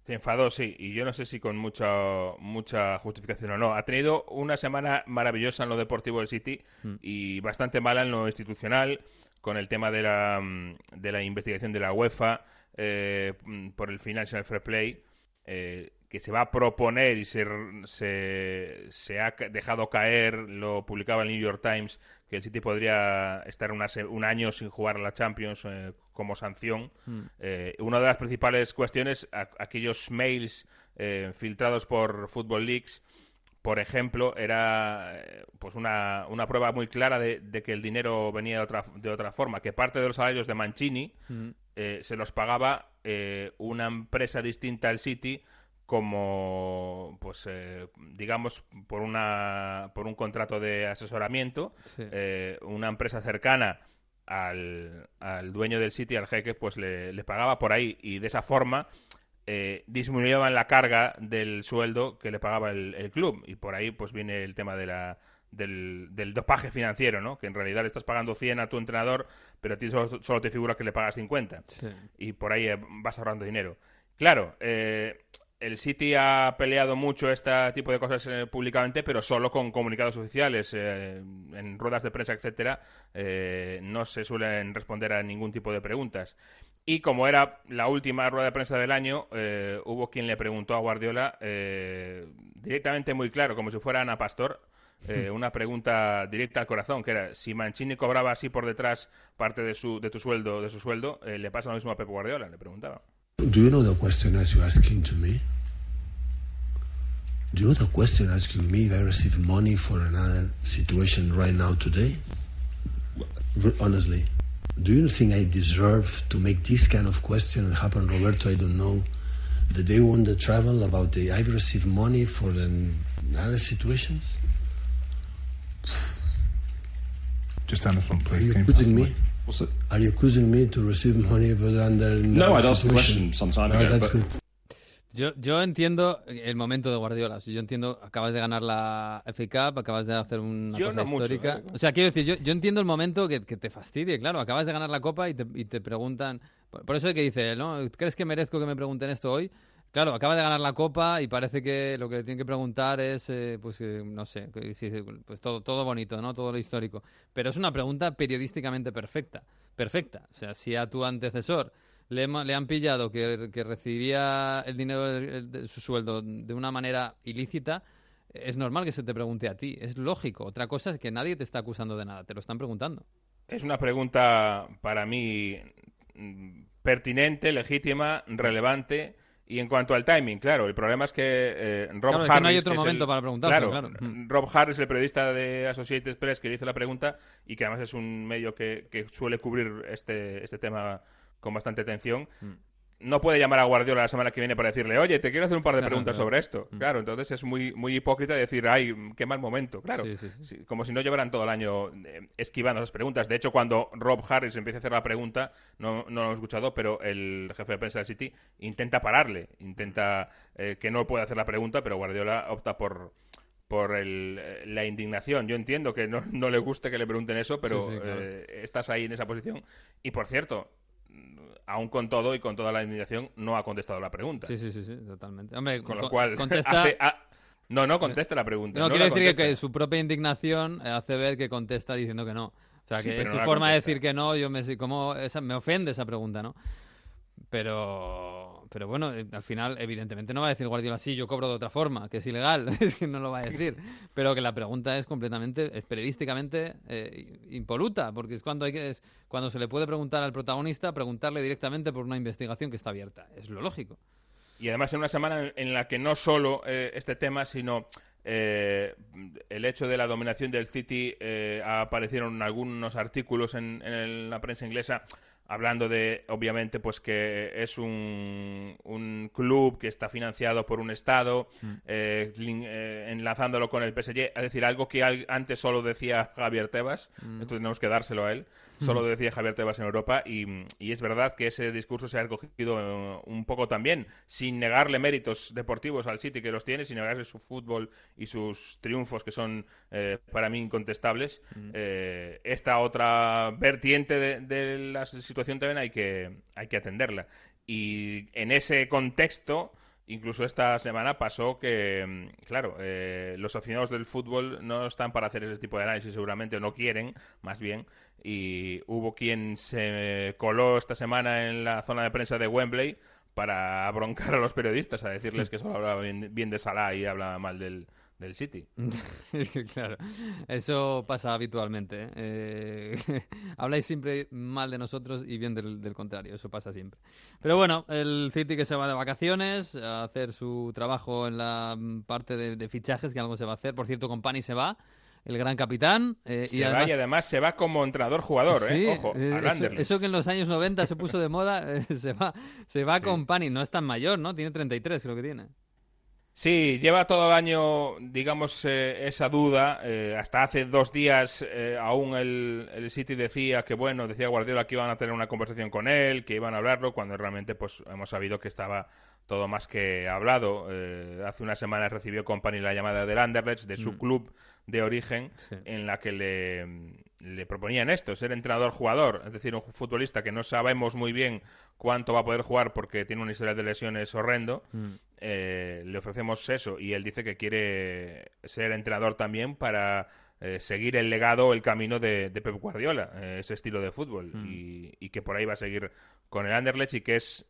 D: Se enfadó, sí, y yo no sé si con mucha, mucha justificación o no. Ha tenido una semana maravillosa en lo deportivo del City
B: Mm.
D: y bastante mala en lo institucional, con el tema de la, de la investigación de la UEFA eh, por el Financial Fair Play, eh, que se va a proponer y se, se, se ha dejado caer, lo publicaba el New York Times, que el City podría estar una un año sin jugar a la Champions eh, como sanción.
B: Mm.
D: Eh, una de las principales cuestiones, a- aquellos mails eh, filtrados por Football Leaks, por ejemplo, era pues una, una prueba muy clara de, de que el dinero venía de otra, de otra forma, que parte de los salarios de Mancini
B: Mm.
D: eh, se los pagaba eh, una empresa distinta al City como pues eh, digamos por una por un contrato de asesoramiento
B: Sí.
D: eh, una empresa cercana al, al dueño del City al jeque pues le, le pagaba por ahí y de esa forma eh, disminuían la carga del sueldo que le pagaba el, el club y por ahí pues viene el tema de la del, del dopaje financiero, ¿no? Que en realidad le estás pagando 100 a tu entrenador, pero a ti solo, solo te figura que le pagas 50
B: Sí.
D: y por ahí eh, vas ahorrando dinero. Claro, eh, el City ha peleado mucho este tipo de cosas eh, públicamente, pero solo con comunicados oficiales, eh, en ruedas de prensa, etcétera, eh, no se suelen responder a ningún tipo de preguntas. Y como era la última rueda de prensa del año, eh, hubo quien le preguntó a Guardiola eh, directamente muy claro, como si fuera Ana Pastor, eh, [laughs] una pregunta directa al corazón, que era si Mancini cobraba así por detrás parte de su de tu sueldo, de su sueldo, eh, le pasa lo mismo a Pep Guardiola, le preguntaba.
E: Do you know the question as you're asking to me? Do you know the question asking me if I receive money for another situation right now today? Honestly, do you think I deserve to make this kind of question happen, Roberto? I don't know. The day when the travel about the I've received money for another situations.
F: Just on the
E: Are
F: please. Can you pass
E: me? Are you accusing me to receive money for under?
F: No, I'd asked the question some time
E: No,
F: ago,
E: that's
F: but-
E: good.
B: Yo, yo entiendo el momento de Guardiola. Si Yo entiendo, acabas de ganar la FA Cup, acabas de hacer una
D: Yo
B: cosa
D: no mucho,
B: histórica.
D: ¿eh?
B: O sea, quiero decir, yo, yo entiendo el momento que, que te fastidie, claro. Acabas de ganar la Copa y te, y te preguntan... Por, por eso es que dice, ¿no? ¿Crees que merezco que me pregunten esto hoy? Claro, acaba de ganar la Copa y parece que lo que tienen que preguntar es, eh, pues, eh, no sé, pues todo, todo bonito, ¿no? Todo lo histórico. Pero es una pregunta periodísticamente perfecta. Perfecta. O sea, si a tu antecesor le, le han pillado que, que recibía el dinero de, de su sueldo de una manera ilícita, es normal que se te pregunte a ti. Es lógico. Otra cosa es que nadie te está acusando de nada. Te lo están preguntando.
D: Es una pregunta para mí mm, pertinente, legítima, relevante Y en cuanto al timing, claro, el problema es que eh, Rob
B: Claro, es que
D: Harris...
B: no hay otro momento
D: el-
B: para preguntárselo,
D: claro,
B: claro. Mm.
D: Rob Harris, el periodista de Associated Press, que le hizo la pregunta y que además es un medio que, que suele cubrir este, este tema con bastante atención,
B: Mm.
D: No puede llamar a Guardiola la semana que viene para decirle, oye, te quiero hacer un par de
B: Claro,
D: preguntas
B: claro.
D: sobre esto.
B: Mm.
D: Claro, entonces es muy, muy hipócrita decir, ay, qué mal momento. Claro,
B: Sí, sí, sí.
D: Sí, como si no llevaran todo el año eh, esquivando las preguntas. De hecho, cuando Rob Harris empieza a hacer la pregunta, no, no lo hemos escuchado, pero el jefe de prensa del City intenta pararle, intenta eh, que no pueda hacer la pregunta, pero Guardiola opta por por el, eh, la indignación. Yo entiendo que no, no le guste que le pregunten eso, pero
B: Sí, sí, claro.
D: eh, estás ahí en esa posición. Y por cierto, aún con todo y con toda la indignación, no ha contestado la pregunta.
B: Sí, sí, sí, sí, totalmente. Hombre,
D: Con lo cual, [laughs]
B: contesta...
D: hace- no, no contesta la pregunta.
B: No,
D: no
B: quiere decir que, su propia indignación eh, hace ver que contesta diciendo que no. O sea,
D: Sí,
B: que
D: pero
B: su
D: no
B: forma de decir que no, yo me, como esa, me ofende esa pregunta, ¿no? Pero, pero bueno, eh, al final, evidentemente no va a decir Guardiola, sí, yo cobro de otra forma, que es ilegal, [laughs] es que no lo va a decir. Pero que la pregunta es completamente, es periodísticamente eh, impoluta, porque es cuando, hay que, es cuando se le puede preguntar al protagonista, preguntarle directamente por una investigación que está abierta. Es lo lógico.
D: Y además en una semana en, la que no solo eh, este tema, sino eh, el hecho de la dominación del City, eh, aparecieron algunos artículos en, la prensa inglesa hablando de, obviamente, pues que es un, un club que está financiado por un Estado, eh, lin- eh, enlazándolo con el PSG, es decir, algo que al- antes solo decía Javier Tebas, esto tenemos que dárselo a él, solo decía Javier Tebas en Europa, y, y es verdad que ese discurso se ha recogido eh, un poco también, sin negarle méritos deportivos al City, que los tiene, sin negarle su fútbol y sus triunfos, que son eh, para mí incontestables. Eh, esta otra vertiente de, de la situación también hay que, hay que atenderla. Y en ese contexto, incluso esta semana pasó que, mm, claro, eh, los aficionados del fútbol no están para hacer ese tipo de análisis, seguramente o no quieren, más bien. Y hubo quien se coló esta semana en la zona de prensa de Wembley para broncar a los periodistas, a decirles que solo hablaba bien, bien de Salah y hablaba mal del, del City. [laughs]
B: claro, eso pasa habitualmente. ¿eh? Eh, [laughs] habláis siempre mal de nosotros y bien del, del contrario, eso pasa siempre. Pero bueno, el City que se va de vacaciones a hacer su trabajo en la mm, parte de, de fichajes, que algo se va a hacer. Por cierto, Company se va, el gran capitán. eh,
D: Se va y además se va como entrenador-jugador,
B: Sí,
D: ¿eh? Ojo,
B: eh, eso, eso que en los años 90 se puso de moda, [laughs] se va, se va con Pani. No es tan mayor, ¿no? Tiene 33, creo que tiene.
D: Sí, lleva todo el año, digamos, eh, esa duda. eh, hasta hace dos días eh, aún el, el City decía que, bueno, decía Guardiola que iban a tener una conversación con él, que iban a hablarlo, cuando realmente pues hemos sabido que estaba todo más que hablado. Eh, hace unas semanas recibió Company la llamada del Anderlecht, de su
B: Mm.
D: club de origen,
B: Sí.
D: en la que le, le proponían esto, ser entrenador-jugador, es decir, un futbolista que no sabemos muy bien cuánto va a poder jugar porque tiene una historia de lesiones horrendo.
B: Mm.
D: Eh, le ofrecemos eso y él dice que quiere ser entrenador también para eh, seguir el legado, el camino de, de Pep Guardiola, eh, ese estilo de fútbol
B: Mm.
D: y, y que por ahí va a seguir con el Anderlecht y que es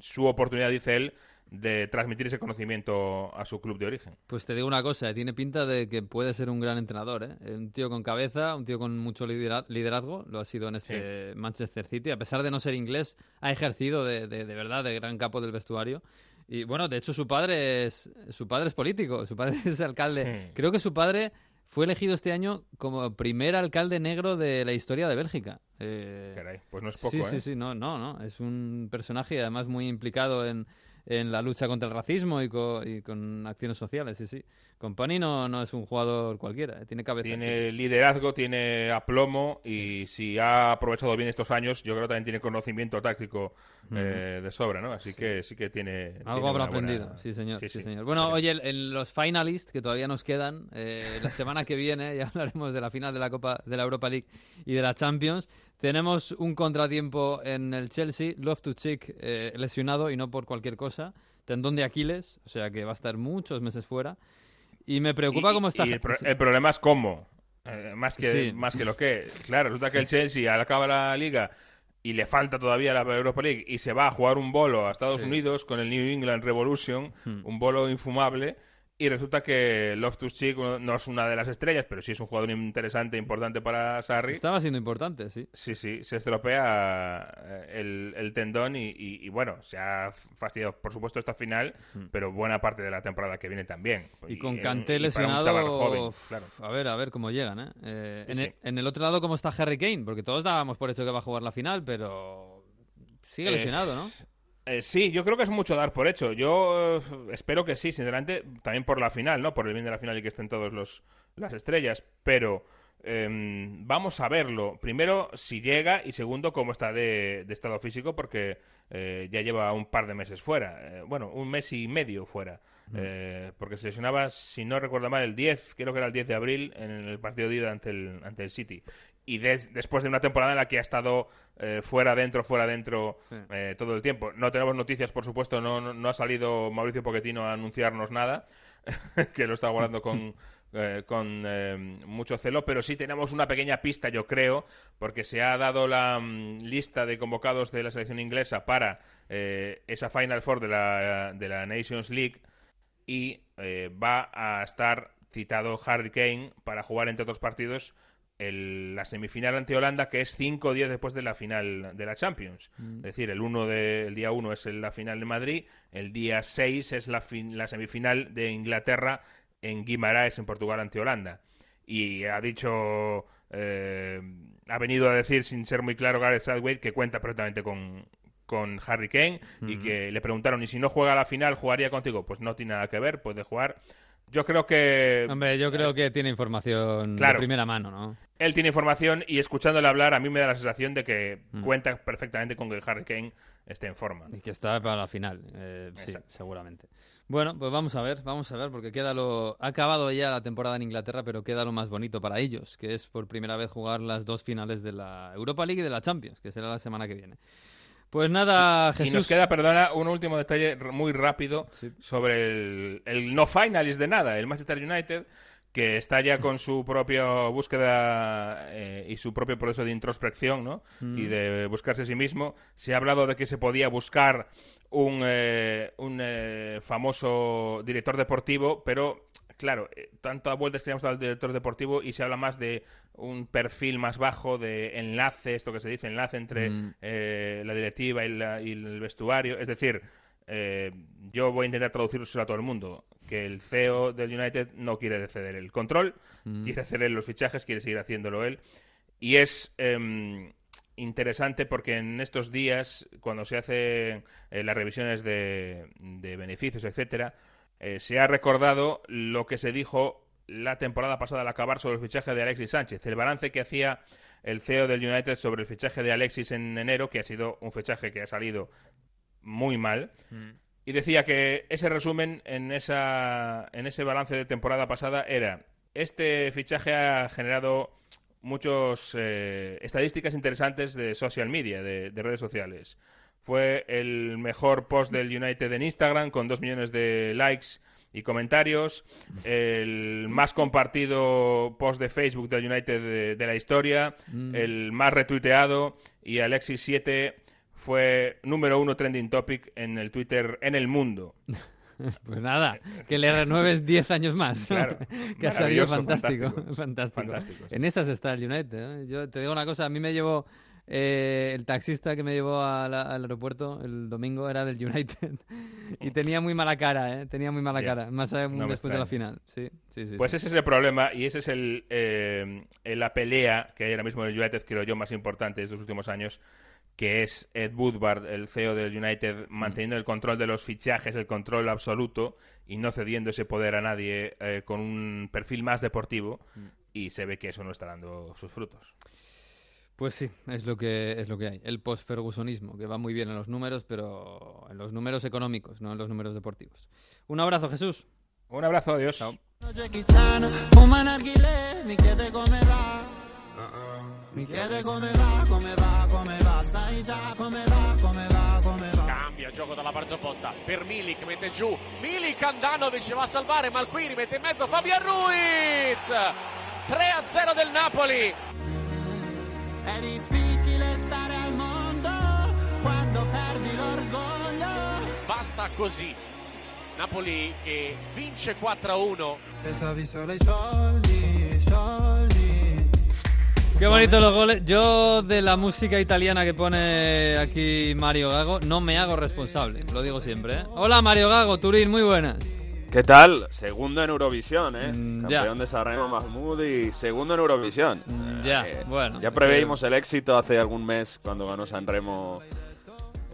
D: su oportunidad, dice él, de transmitir ese conocimiento a su club de origen.
B: Pues te digo una cosa, tiene pinta de que puede ser un gran entrenador, ¿eh? Un tío con cabeza, un tío con mucho lidera- liderazgo, lo ha sido en este Manchester City. A pesar de no ser inglés, ha ejercido de, de- de verdad de gran capo del vestuario. Y bueno, de hecho su padre es su padre es político, su padre [laughs] es alcalde.
D: Sí.
B: Creo que su padre fue elegido este año como primer alcalde negro de la historia de Bélgica. Eh,
D: Caray, pues no es poco,
B: sí,
D: ¿eh?
B: sí, sí, no, no, no. Es un personaje además muy implicado en, en la lucha contra el racismo y, co- y con acciones sociales, sí, sí. Company no, no es un jugador cualquiera, eh, tiene cabeza.
D: Tiene liderazgo, tiene aplomo y si ha aprovechado bien estos años, yo creo que también tiene conocimiento táctico eh, de sobra, ¿no? Así que sí que tiene... tiene
B: Algo habrá
D: una buena-
B: aprendido, sí señor, sí,
D: sí.
B: señor. Bueno, oye, en- en los finalists que todavía nos quedan, eh, la semana que viene [laughs] ya hablaremos de la final de la Copa de la Europa League y de la Champions. Tenemos un contratiempo en el Chelsea, Love to Chick eh, lesionado y no por cualquier cosa, tendón de Aquiles, o sea que va a estar muchos meses fuera. Y me preocupa
D: Y-
B: cómo está.
D: y el, pro- el problema es cómo. Eh, más, que,
B: Sí.
D: más que lo que. Claro, resulta que el Chelsea al acabar la liga y le falta todavía la Europa League y se va a jugar un bolo a Estados
B: Sí.
D: Unidos con el New England Revolution,
B: Hmm.
D: un bolo infumable. Y resulta que Loftus Cheek no no es una de las estrellas, pero sí es un jugador interesante, importante para Sarri.
B: Estaba siendo importante, sí.
D: Sí, sí, se estropea eh, el, el tendón y, y- y, bueno, se ha fastidiado, por supuesto, esta final, pero buena parte de la temporada que viene tambiún.
B: Mm. Y con
D: chaval
B: lesionado,
D: joven, claro.
B: a ver, a ver cómo llegan, ¿eh? Eh,
D: Sí,
B: en,
D: sí.
B: El, en el otro lado, ¿cómo está Harry Kane? Porque todos dábamos por hecho que va a jugar la final, pero sigue lesionado, ¿no?
D: Eh, sí, yo creo que es mucho dar por hecho. Yo eh, espero que sí, sinceramente, también por la final, ¿no? Por el bien de la final y que estén todos los las estrellas, pero em, vamos a verlo. Primero, si llega y segundo, cómo está de, de estado físico, porque eh, ya lleva un par de meses fuera. Eh, bueno, un mes y medio fuera. Eh, porque se lesionaba, si no recuerdo mal, el 10, creo que era el 10 de abril, en el partido de ida ante el, ante el City. Y des- después de una temporada en la que ha estado eh, fuera, dentro, fuera, dentro eh, todo el tiempo. No tenemos noticias, por supuesto, no, no, no ha salido Mauricio Pochettino a anunciarnos nada, [laughs] que lo está guardando con, [laughs] eh, con eh, mucho celo, pero sí tenemos una pequeña pista, yo creo, porque se ha dado la mm, lista de convocados de la selección inglesa para eh, esa Final Four de la, de la Nations League y eh, va a estar citado Harry Kane para jugar, entre otros partidos, el- la semifinal ante Holanda, que es cinco días después de la final de la Champions.
B: Mm.
D: Es decir, el, uno de, el día 1 es la final de Madrid, el día 6 es la, fin- la semifinal de Inglaterra en Guimaraes, en Portugal, ante Holanda. Y ha dicho, eh, ha venido a decir, sin ser muy claro, Gareth Southgate, que cuenta perfectamente con, con Harry Kane y
B: Ujú.
D: que le preguntaron, ¿y si no juega la final, jugaría contigo? Pues no tiene nada que ver, puede jugar. Yo creo que...
B: Hombre, yo creo que tiene información
D: Claro.
B: de primera mano, ¿no?
D: Él tiene información y escuchándole hablar a mí me da la sensación de que
B: Mm.
D: cuenta perfectamente con que Harry Kane esté en forma.
B: Y que está para la final, eh, sí, seguramente. Bueno, pues vamos a ver, vamos a ver, porque queda lo... Ha acabado ya la temporada en Inglaterra, pero queda lo más bonito para ellos, que es por primera vez jugar las dos finales de la Europa League y de la Champions, que será la semana que viene. Pues nada, Jesús.
D: Y nos queda, perdona, un último detalle muy rápido sobre el, el no finalist de nada, el Manchester United, que está ya con su propia búsqueda eh, y su propio proceso de introspección, ¿no?
B: Mm.
D: Y de buscarse a sí mismo. Se ha hablado de que se podía buscar un, eh, un eh, famoso director deportivo, pero claro, eh, tanta vueltas que le hemos dado al director deportivo y se habla más de un perfil más bajo de enlace, esto que se dice, enlace entre
B: Mm.
D: eh, la directiva y, la- y el vestuario. Es decir, eh, yo voy a intentar traducirlo a todo el mundo, que el CEO del United no quiere ceder el control,
B: Mm.
D: quiere ceder los fichajes, quiere seguir haciéndolo él. Y es em, interesante porque en estos días, cuando se hacen eh, las revisiones de, de beneficios, etcétera, eh, se ha recordado lo que se dijo la temporada pasada al acabar sobre el fichaje de Alexis Sánchez, el balance que hacía el CEO del United sobre el fichaje de Alexis en enero, que ha sido un fichaje que ha salido muy mal. Y decía que ese resumen en, esa, en ese balance de temporada pasada era, este fichaje ha generado muchas estadísticas interesantes de social media, de, de redes sociales. Fue el mejor post del United en Instagram, con dos millones de likes y comentarios. El más compartido post de Facebook del United de, de la historia.
B: Mm.
D: El más retuiteado. Y Alexis 7 fue número uno trending topic en el Twitter en el mundo. [laughs]
B: Pues nada, que le renueves 10 años más.
D: Claro. [laughs]
B: que ha salido fantástico.
D: fantástico. [laughs]
B: fantástico.
D: Fantástico, sí.
B: En esas está el United. ¿eh? Yo te digo una cosa, a mí me llevó eh, el taxista que me llevó a la- al aeropuerto el domingo era del United [laughs] y tenía muy mala cara, ¿eh? tenía muy mala cara, más aún
D: No
B: después de la final. Sí, sí, sí.
D: Pues ese es el problema y ese es el, eh, la pelea que hay ahora mismo en el United, creo yo, más importante de estos últimos años, que es Ed Woodward, el CEO del United, manteniendo el control de los fichajes, el control absoluto y no cediendo ese poder a nadie eh, con un perfil más deportivo y se ve que eso no está dando sus frutos.
B: Pues sí, es lo que es lo que hay. El post-fergusonismo, que va muy bien en los números, pero en los números económicos, no en los números deportivos. Un abrazo, Jesús.
D: Un abrazo, adiós.
G: Va.
H: Cambia gioco dalla parte opposta per Milik, mette giù Milik Andanovic va a salvare Malquini, mette in mezzo Fabian Ruiz 3 a 0 del Napoli basta così Napoli che vince 4-1.
G: Pensavi solo ai soldi, soldi.
B: Qué bonitos los goles. Yo de la música italiana que pone aquí Mario Gago no me hago responsable, lo digo siempre. ¿eh? Hola Mario Gago, Turín, muy buenas.
I: ¿Qué tal? Segundo en Eurovisión, ¿eh?
B: Mm, ya.
I: Campeón de Sanremo Mahmoud y segundo en Eurovisión.
B: Mm, ya,
I: Eh,
B: bueno.
I: Ya preveímos el éxito hace algún mes cuando ganó Sanremo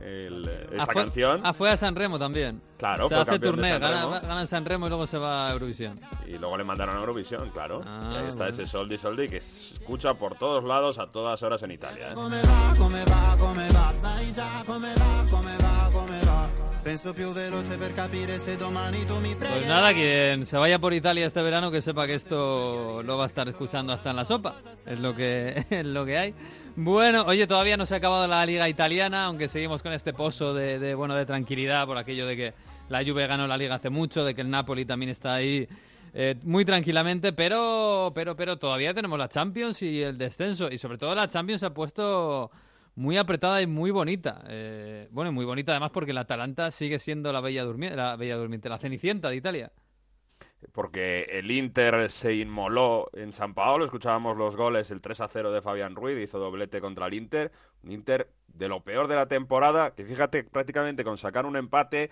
I: el, esta
B: ah, fue,
I: canción.
B: Ah, fue a San Remo también.
I: Claro,
B: o sea,
I: fue
B: hace turné, gana, gana en San Remo y luego se va a Eurovisión.
I: Y luego le mandaron a Eurovisión, claro.
B: Ah,
I: ahí está
B: bueno.
I: ese Soldi Soldi que se escucha por todos lados a todas horas en Italia. ¿eh?
B: Pues nada, quien se vaya por Italia este verano que sepa que esto lo va a estar escuchando hasta en la sopa. Es lo que, [laughs] es lo que hay. Bueno, oye, todavía no se ha acabado la liga italiana, aunque seguimos con este pozo de, de, bueno de tranquilidad por aquello de que la Juve ganó la liga hace mucho, de que el Napoli también está ahí eh, muy tranquilamente, pero, pero, pero todavía tenemos la Champions y el descenso. Y sobre todo la Champions se ha puesto muy apretada y muy bonita. Eh, bueno, muy bonita además porque el Atalanta sigue siendo la bella, durmiente, la bella durmiente, la cenicienta de Italia.
I: Porque el Inter se inmoló en San Paolo, escuchábamos los goles, el 3 a 0 de Fabián Ruiz, hizo doblete contra el Inter, un Inter de lo peor de la temporada, que fíjate, prácticamente con sacar un empate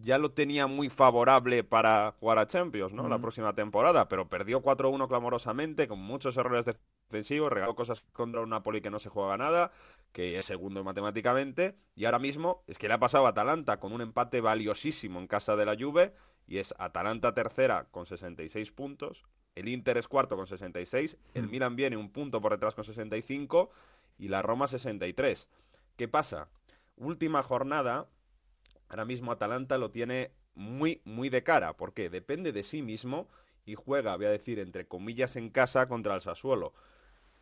I: ya lo tenía muy favorable para jugar a Champions, ¿no? La próxima temporada, pero perdió 4-1 clamorosamente, con muchos errores defensivos, regaló cosas contra un Napoli que no se juega nada, que es segundo matemáticamente, y ahora mismo es que le ha pasado a Atalanta con un empate valiosísimo en casa de la Juve, y es Atalanta tercera con 66 puntos, el Inter es cuarto con 66, el Milan viene un punto por detrás con 65 y la Roma 63. ¿Qué pasa? Última jornada, ahora mismo Atalanta lo tiene muy, muy de cara, porque depende de sí mismo y juega, voy a decir, entre comillas, en casa contra el Sassuolo.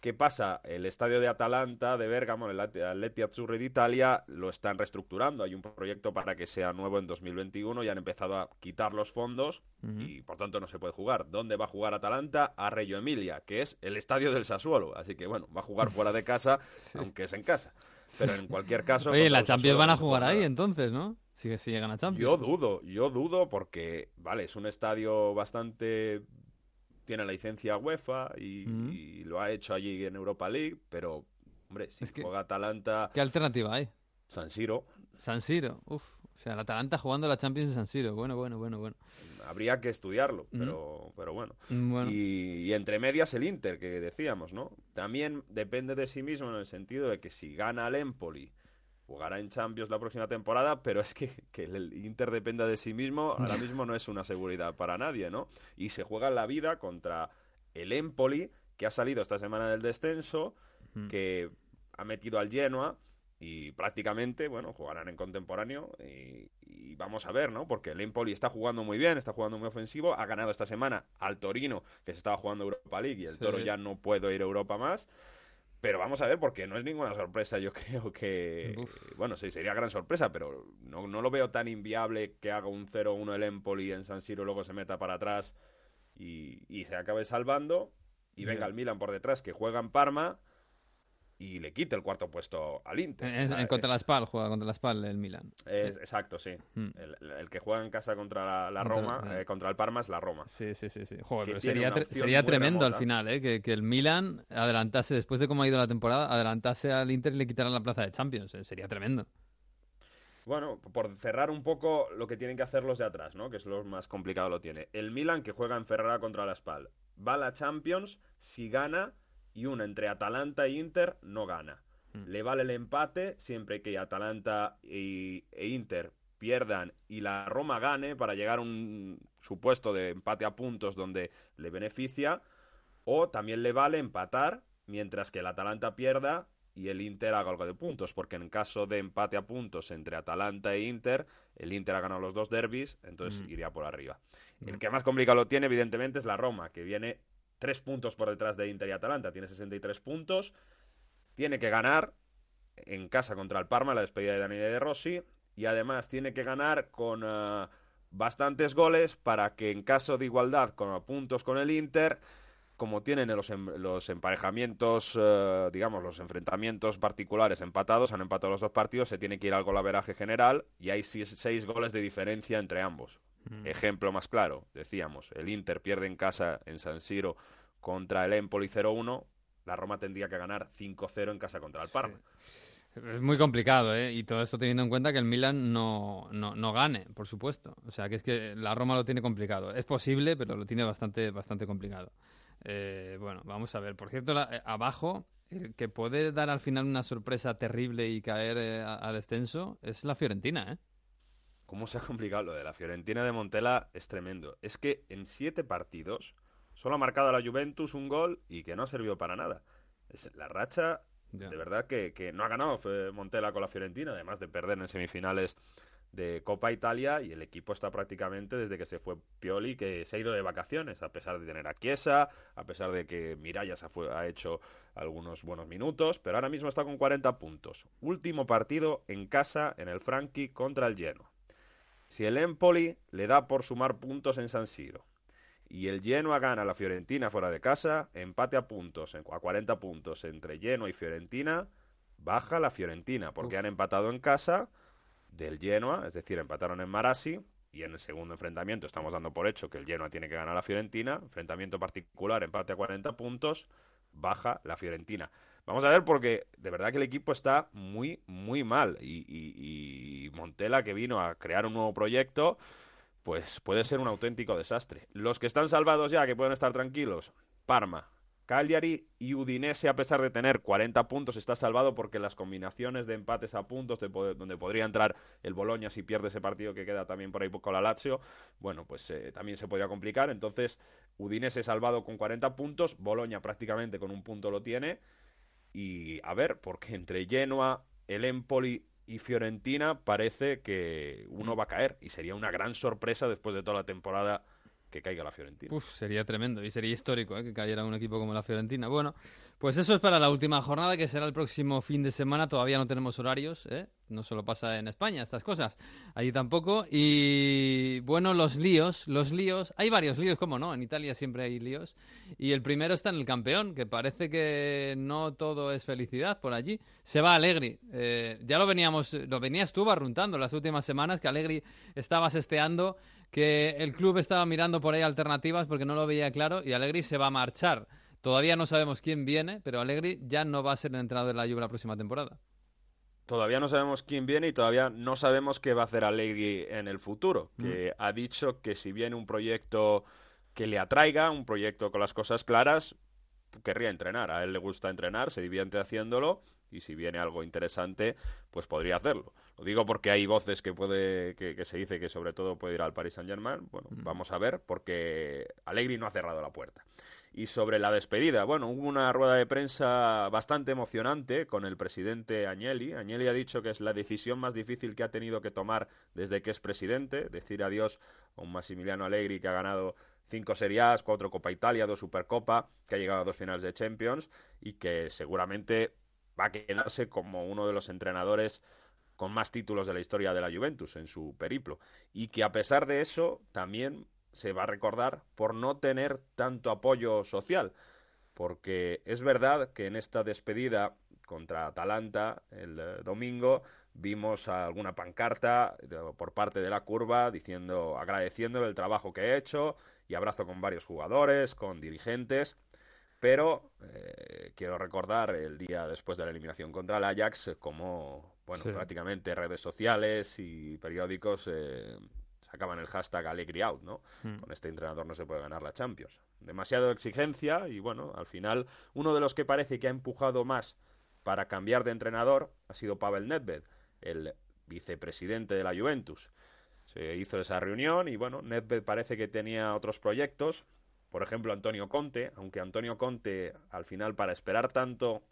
I: ¿Qué pasa? El estadio de Atalanta, de Bergamo, el At- Atleti Azzurri de Italia, lo están reestructurando. Hay un proyecto para que sea nuevo en 2021 y han empezado a quitar los fondos y por tanto no se puede jugar. ¿Dónde va a jugar Atalanta? A Reggio Emilia, que es el estadio del Sassuolo. Así que bueno, va a jugar fuera de casa, [laughs] aunque es en casa. Pero en cualquier caso...
B: Oye, la Champions van a jugar ahí entonces, ¿no? Si, si llegan a Champions.
I: Yo dudo, yo dudo porque, vale, es un estadio bastante... Tiene la licencia UEFA y,
B: Ujú.
I: y lo ha hecho allí en Europa League, pero, hombre, si
B: Es que-
I: juega Atalanta...
B: ¿Qué alternativa hay?
I: San Siro.
B: San Siro, uf. O sea, el Atalanta jugando la Champions en San Siro. Bueno, bueno, bueno, bueno.
I: Habría que estudiarlo,
B: Ujú.
I: pero, pero bueno.
B: Mm, bueno.
I: Y, y entre medias el Inter, que decíamos, ¿no? También depende de sí mismo en el sentido de que si gana el Empoli, jugará en Champions la próxima temporada, pero es que, que el Inter dependa de sí mismo, ahora [laughs] mismo no es una seguridad para nadie, ¿no? Y se juega la vida contra el Empoli, que ha salido esta semana del descenso, que ha metido al Genoa y prácticamente, bueno, jugarán en contemporáneo y, y vamos a ver, ¿no? Porque el Empoli está jugando muy bien, está jugando muy ofensivo, ha ganado esta semana al Torino, que se estaba jugando Europa League y el
B: Sí.
I: Toro ya no puede ir a Europa más. Pero vamos a ver, porque no es ninguna sorpresa, yo [laughs] creo que... Bueno, sí, sería gran sorpresa, pero no, no lo veo tan inviable que haga un 0-1 el Empoli en San Siro, luego se meta para atrás y, y se acabe salvando. Y venga el Milan por detrás, que juega en Parma y le quite el cuarto puesto al Inter.
B: En,
I: O sea,
B: en contra
I: es-
B: la Spal, juega contra la Spal el Milan.
I: es- exacto, sí.
B: Mm.
I: El, el que juega en casa contra la, la
B: Contra-
I: Roma,
B: eh.
I: eh, contra el Parma es la Roma.
B: Sí, sí, sí. sí. Joder, pero sería, tre- tremendo al final, ¿eh? Que, que el Milan adelantase, después de cómo ha ido la temporada, adelantase al Inter y le quitaran la plaza de Champions. eh, Sería tremendo.
I: Bueno, por cerrar un poco lo que tienen que hacer los de atrás, ¿no? Que es lo más complicado lo tiene. El Milan que juega en Ferrara contra la Spal. Va a la Champions si gana y una entre Atalanta e Inter no gana. Le vale el empate siempre que Atalanta e Inter pierdan y la Roma gane para llegar a un supuesto de empate a puntos donde le beneficia. O también le vale empatar mientras que el Atalanta pierda y el Inter haga algo de puntos, porque en caso de empate a puntos entre Atalanta e Inter, el Inter ha ganado los dos derbis, entonces
B: Mm.
I: iría por arriba. El que más complicado lo tiene, evidentemente, es la Roma, que viene tres puntos por detrás de Inter y Atalanta, tiene 63 puntos, tiene que ganar en casa contra el Parma, la despedida de Daniele De Rossi, y además tiene que ganar con eh, bastantes goles para que en caso de igualdad con puntos con el Inter, como tienen los, em- los emparejamientos, eh, digamos, los enfrentamientos particulares empatados, han empatado los dos partidos, se tiene que ir al golaveraje general y hay seis, seis goles de diferencia entre ambos. Ejemplo más claro, decíamos, el Inter pierde en casa en San Siro contra el Empoli 0-1, la Roma tendría que ganar 5-0 en casa contra el Parma.
B: Es muy complicado, ¿eh? Y todo esto teniendo en cuenta que el Milan no, no, no, gane, por supuesto. O sea, que es que la Roma lo tiene complicado. Es posible, pero lo tiene bastante, bastante complicado. Eh, bueno, vamos a ver. Por cierto, la, eh, abajo, el que puede dar al final una sorpresa terrible y caer eh, a, a, descenso es la Fiorentina, ¿eh?
I: ¿Cómo se ha complicado lo de la Fiorentina de Montella? Es tremendo. Es que en siete partidos solo ha marcado a la Juventus un gol y que no ha servido para nada. Es la racha Yeah. De verdad que, que, no ha ganado Montella con la Fiorentina, además de perder en semifinales de Copa Italia y el equipo está prácticamente desde que se fue Pioli que se ha ido de vacaciones, a pesar de tener a Chiesa, a pesar de que Mirallas ha, ha hecho algunos buenos minutos, pero ahora mismo está con 40 puntos. Último partido en casa en el Franchi contra el Genoa. Si el Empoli le da por sumar puntos en San Siro y el Genoa gana a la Fiorentina fuera de casa, empate a puntos, a 40 puntos entre Genoa y Fiorentina, baja la Fiorentina, porque Uf. han empatado en casa del Genoa, es decir, empataron en Marassi, y en el segundo enfrentamiento estamos dando por hecho que el Genoa tiene que ganar a la Fiorentina, enfrentamiento particular, empate a 40 puntos, baja la Fiorentina. Vamos a ver porque de verdad que el equipo está muy, muy mal, y, y, Montella que vino a crear un nuevo proyecto pues puede ser un auténtico desastre. Los que están salvados ya, que pueden estar tranquilos, Parma, Cagliari y Udinese, a pesar de tener 40 puntos, está salvado porque las combinaciones de empates a puntos, de donde podría entrar el Boloña si pierde ese partido que queda también por ahí con la Lazio, bueno, pues eh, también se podría complicar. Entonces, Udinese salvado con 40 puntos, Boloña prácticamente con un punto lo tiene. Y a ver, porque entre Genoa, el Empoli y Fiorentina parece que uno va a caer y sería una gran sorpresa después de toda la temporada que caiga la Fiorentina.
B: Uf, sería tremendo y sería histórico ¿eh? que cayera un equipo como la Fiorentina. Bueno, pues eso es para la última jornada que será el próximo fin de semana. Todavía no tenemos horarios, ¿eh? no solo pasa en España estas cosas, allí tampoco. Y bueno, los líos, los líos, hay varios líos, ¿cómo no? En Italia siempre hay líos. Y el primero está en el campeón, que parece que no todo es felicidad por allí. Se va Allegri. Eh, ya lo veníamos, lo venías tú barruntando las últimas semanas que Allegri estaba sesteando que el club estaba mirando por ahí alternativas porque no lo veía claro y Allegri se va a marchar. Todavía no sabemos quién viene, pero Allegri ya no va a ser el entrenador de la Juve la próxima temporada.
I: Todavía no sabemos quién viene y todavía no sabemos qué va a hacer Allegri en el futuro. Que mm. ha dicho que si viene un proyecto que le atraiga, un proyecto con las cosas claras, querría entrenar. A él le gusta entrenar, se divierte haciéndolo y si viene algo interesante, pues podría hacerlo. Lo digo porque hay voces que puede que, que se dice que sobre todo puede ir al Paris Saint Germain. Bueno, mm. vamos a ver porque Allegri no ha cerrado la puerta. Y sobre la despedida, bueno, hubo una rueda de prensa bastante emocionante con el presidente Agnelli. Agnelli ha dicho que es la decisión más difícil que ha tenido que tomar desde que es presidente, decir adiós a un Massimiliano Allegri que ha ganado cinco Serie A, cuatro Copa Italia, dos Supercopa, que ha llegado a dos finales de Champions y que seguramente va a quedarse como uno de los entrenadores con más títulos de la historia de la Juventus en su periplo. Y que a pesar de eso también se va a recordar por no tener tanto apoyo social. Porque es verdad que en esta despedida contra Atalanta el eh, domingo vimos alguna pancarta por parte de la curva diciendo agradeciéndole el trabajo que he hecho y abrazo con varios jugadores, con dirigentes, pero eh, quiero recordar el día después de la eliminación contra el Ajax como bueno, sí. prácticamente redes sociales y periódicos eh, sacaban el hashtag Allegri out, ¿no? Mm. Con este entrenador no se puede ganar la Champions. Demasiado exigencia y bueno, al final uno de los que parece que ha empujado más para cambiar de entrenador ha sido Pavel Nedved, el vicepresidente de la Juventus. Se hizo esa reunión y bueno, Nedved parece que tenía otros proyectos, por ejemplo Antonio Conte, aunque Antonio Conte al final para esperar tanto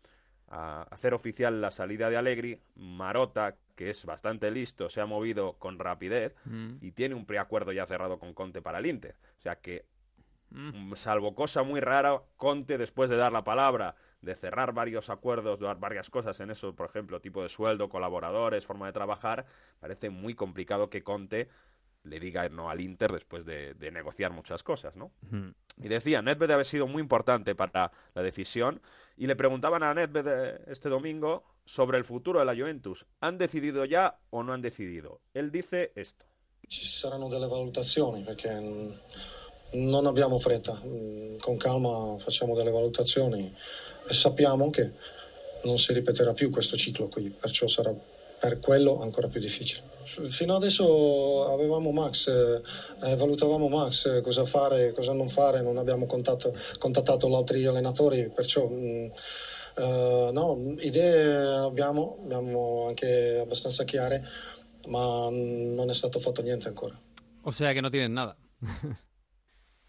I: a hacer oficial la salida de Allegri, Marota, que es bastante listo, se ha movido con rapidez mm. y tiene un preacuerdo ya cerrado con Conte para el Inter. O sea que, mm. salvo cosa muy rara, Conte, después de dar la palabra, de cerrar varios acuerdos, dar varias cosas en eso, por ejemplo, tipo de sueldo, colaboradores, forma de trabajar, parece muy complicado que Conte le diga no al Inter después de, de negociar muchas cosas, ¿no?
B: Mm.
I: Y decía, Nedved ha sido muy importante para la decisión y le preguntaban a Nedved eh, este domingo sobre el futuro de la Juventus. ¿Han decidido ya o no han decidido? Él dice esto.
J: Ci saranno delle valutazioni perché mm, non abbiamo fretta, Mm, con calma facciamo delle valutazioni e sappiamo che non si ripeterà più questo ciclo qui, perciò sarà per quello ancora più difficile. Fino adesso avevamo Max, eh, valutavamo Max, eh, cosa fare, cosa non fare, non abbiamo contatto- contattato gli altri allenatori, perciò mm, eh, no, idee abbiamo, abbiamo anche abbastanza chiare, ma non è stato fatto niente ancora.
B: O sea que no tienen nada. [laughs]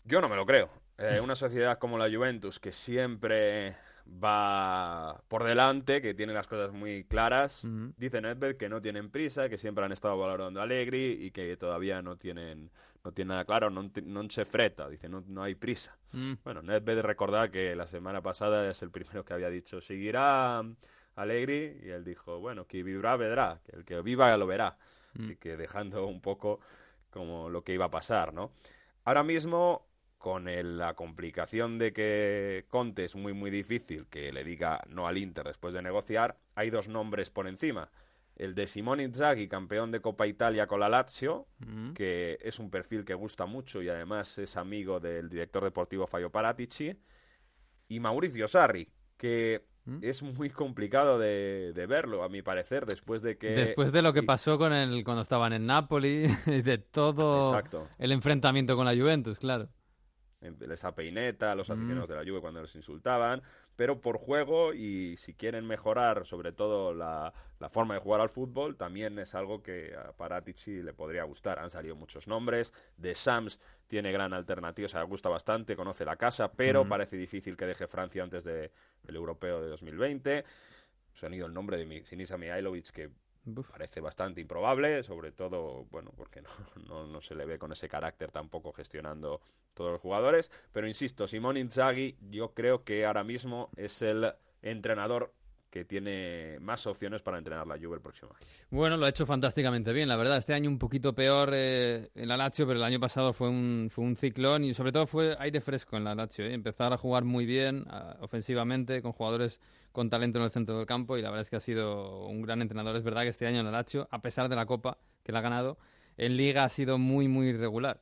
I: Yo no me lo creo. Eh, una sociedad como la Juventus, que siempre va por delante, que tiene las cosas muy claras, dice Nedved que no tienen prisa, que siempre han estado valorando a Allegri y que todavía no tienen, no tienen nada claro, no, no se freta, dice, no, no hay prisa.
B: Mm.
I: Bueno, Nedved recordar que la semana pasada es el primero que había dicho, seguirá Allegri, y él dijo, bueno, que vivirá, vedrá, que el que viva lo verá. Así que dejando un poco como lo que iba a pasar, ¿no? Ahora mismo, con el- la complicación de que Conte es muy, muy difícil que le diga no al Inter después de negociar, hay dos nombres por encima. El de Simone Inzaghi, campeón de Copa Italia con la Lazio,
B: Mm.
I: que es un perfil que gusta mucho y además es amigo del director deportivo Fabio Paratici, y Mauricio Sarri, que
B: Mm.
I: es muy complicado de, de verlo, a mi parecer, después de que...
B: Después de lo que pasó con el cuando estaban en Napoli [laughs] y de todo
I: Exacto.
B: el enfrentamiento con la Juventus, claro.
I: Esa peineta, los
B: Mm.
I: aficionados de la Juve cuando les insultaban, pero por juego y si quieren mejorar sobre todo la, la forma de jugar al fútbol, también es algo que a Paratici le podría gustar. Han salido muchos nombres, de Sams tiene gran alternativa, o sea, le gusta bastante, conoce la casa, pero
B: Mm.
I: parece difícil que deje Francia antes del europeo de 2020. Se han ido el nombre de Mi- Sinisa Mihailovic, que parece bastante improbable, sobre todo, bueno, porque no, [laughs] no, no se le ve con ese carácter tampoco gestionando todos los jugadores. Pero insisto, Simón Inzaghi yo creo que ahora mismo es el entrenador que tiene más opciones para entrenar la Juve el próximo año.
B: Bueno, lo ha hecho fantásticamente bien, la verdad. Este año un poquito peor eh, en la Lazio, pero el año pasado fue un, fue un ciclón y sobre todo fue aire fresco en la Lazio. ¿eh? Empezar a jugar muy bien ofensivamente, con jugadores con talento en el centro del campo y la verdad es que ha sido un gran entrenador. Es verdad que este año en la Lazio, a pesar de la Copa que la ha ganado, en Liga ha sido muy, muy irregular.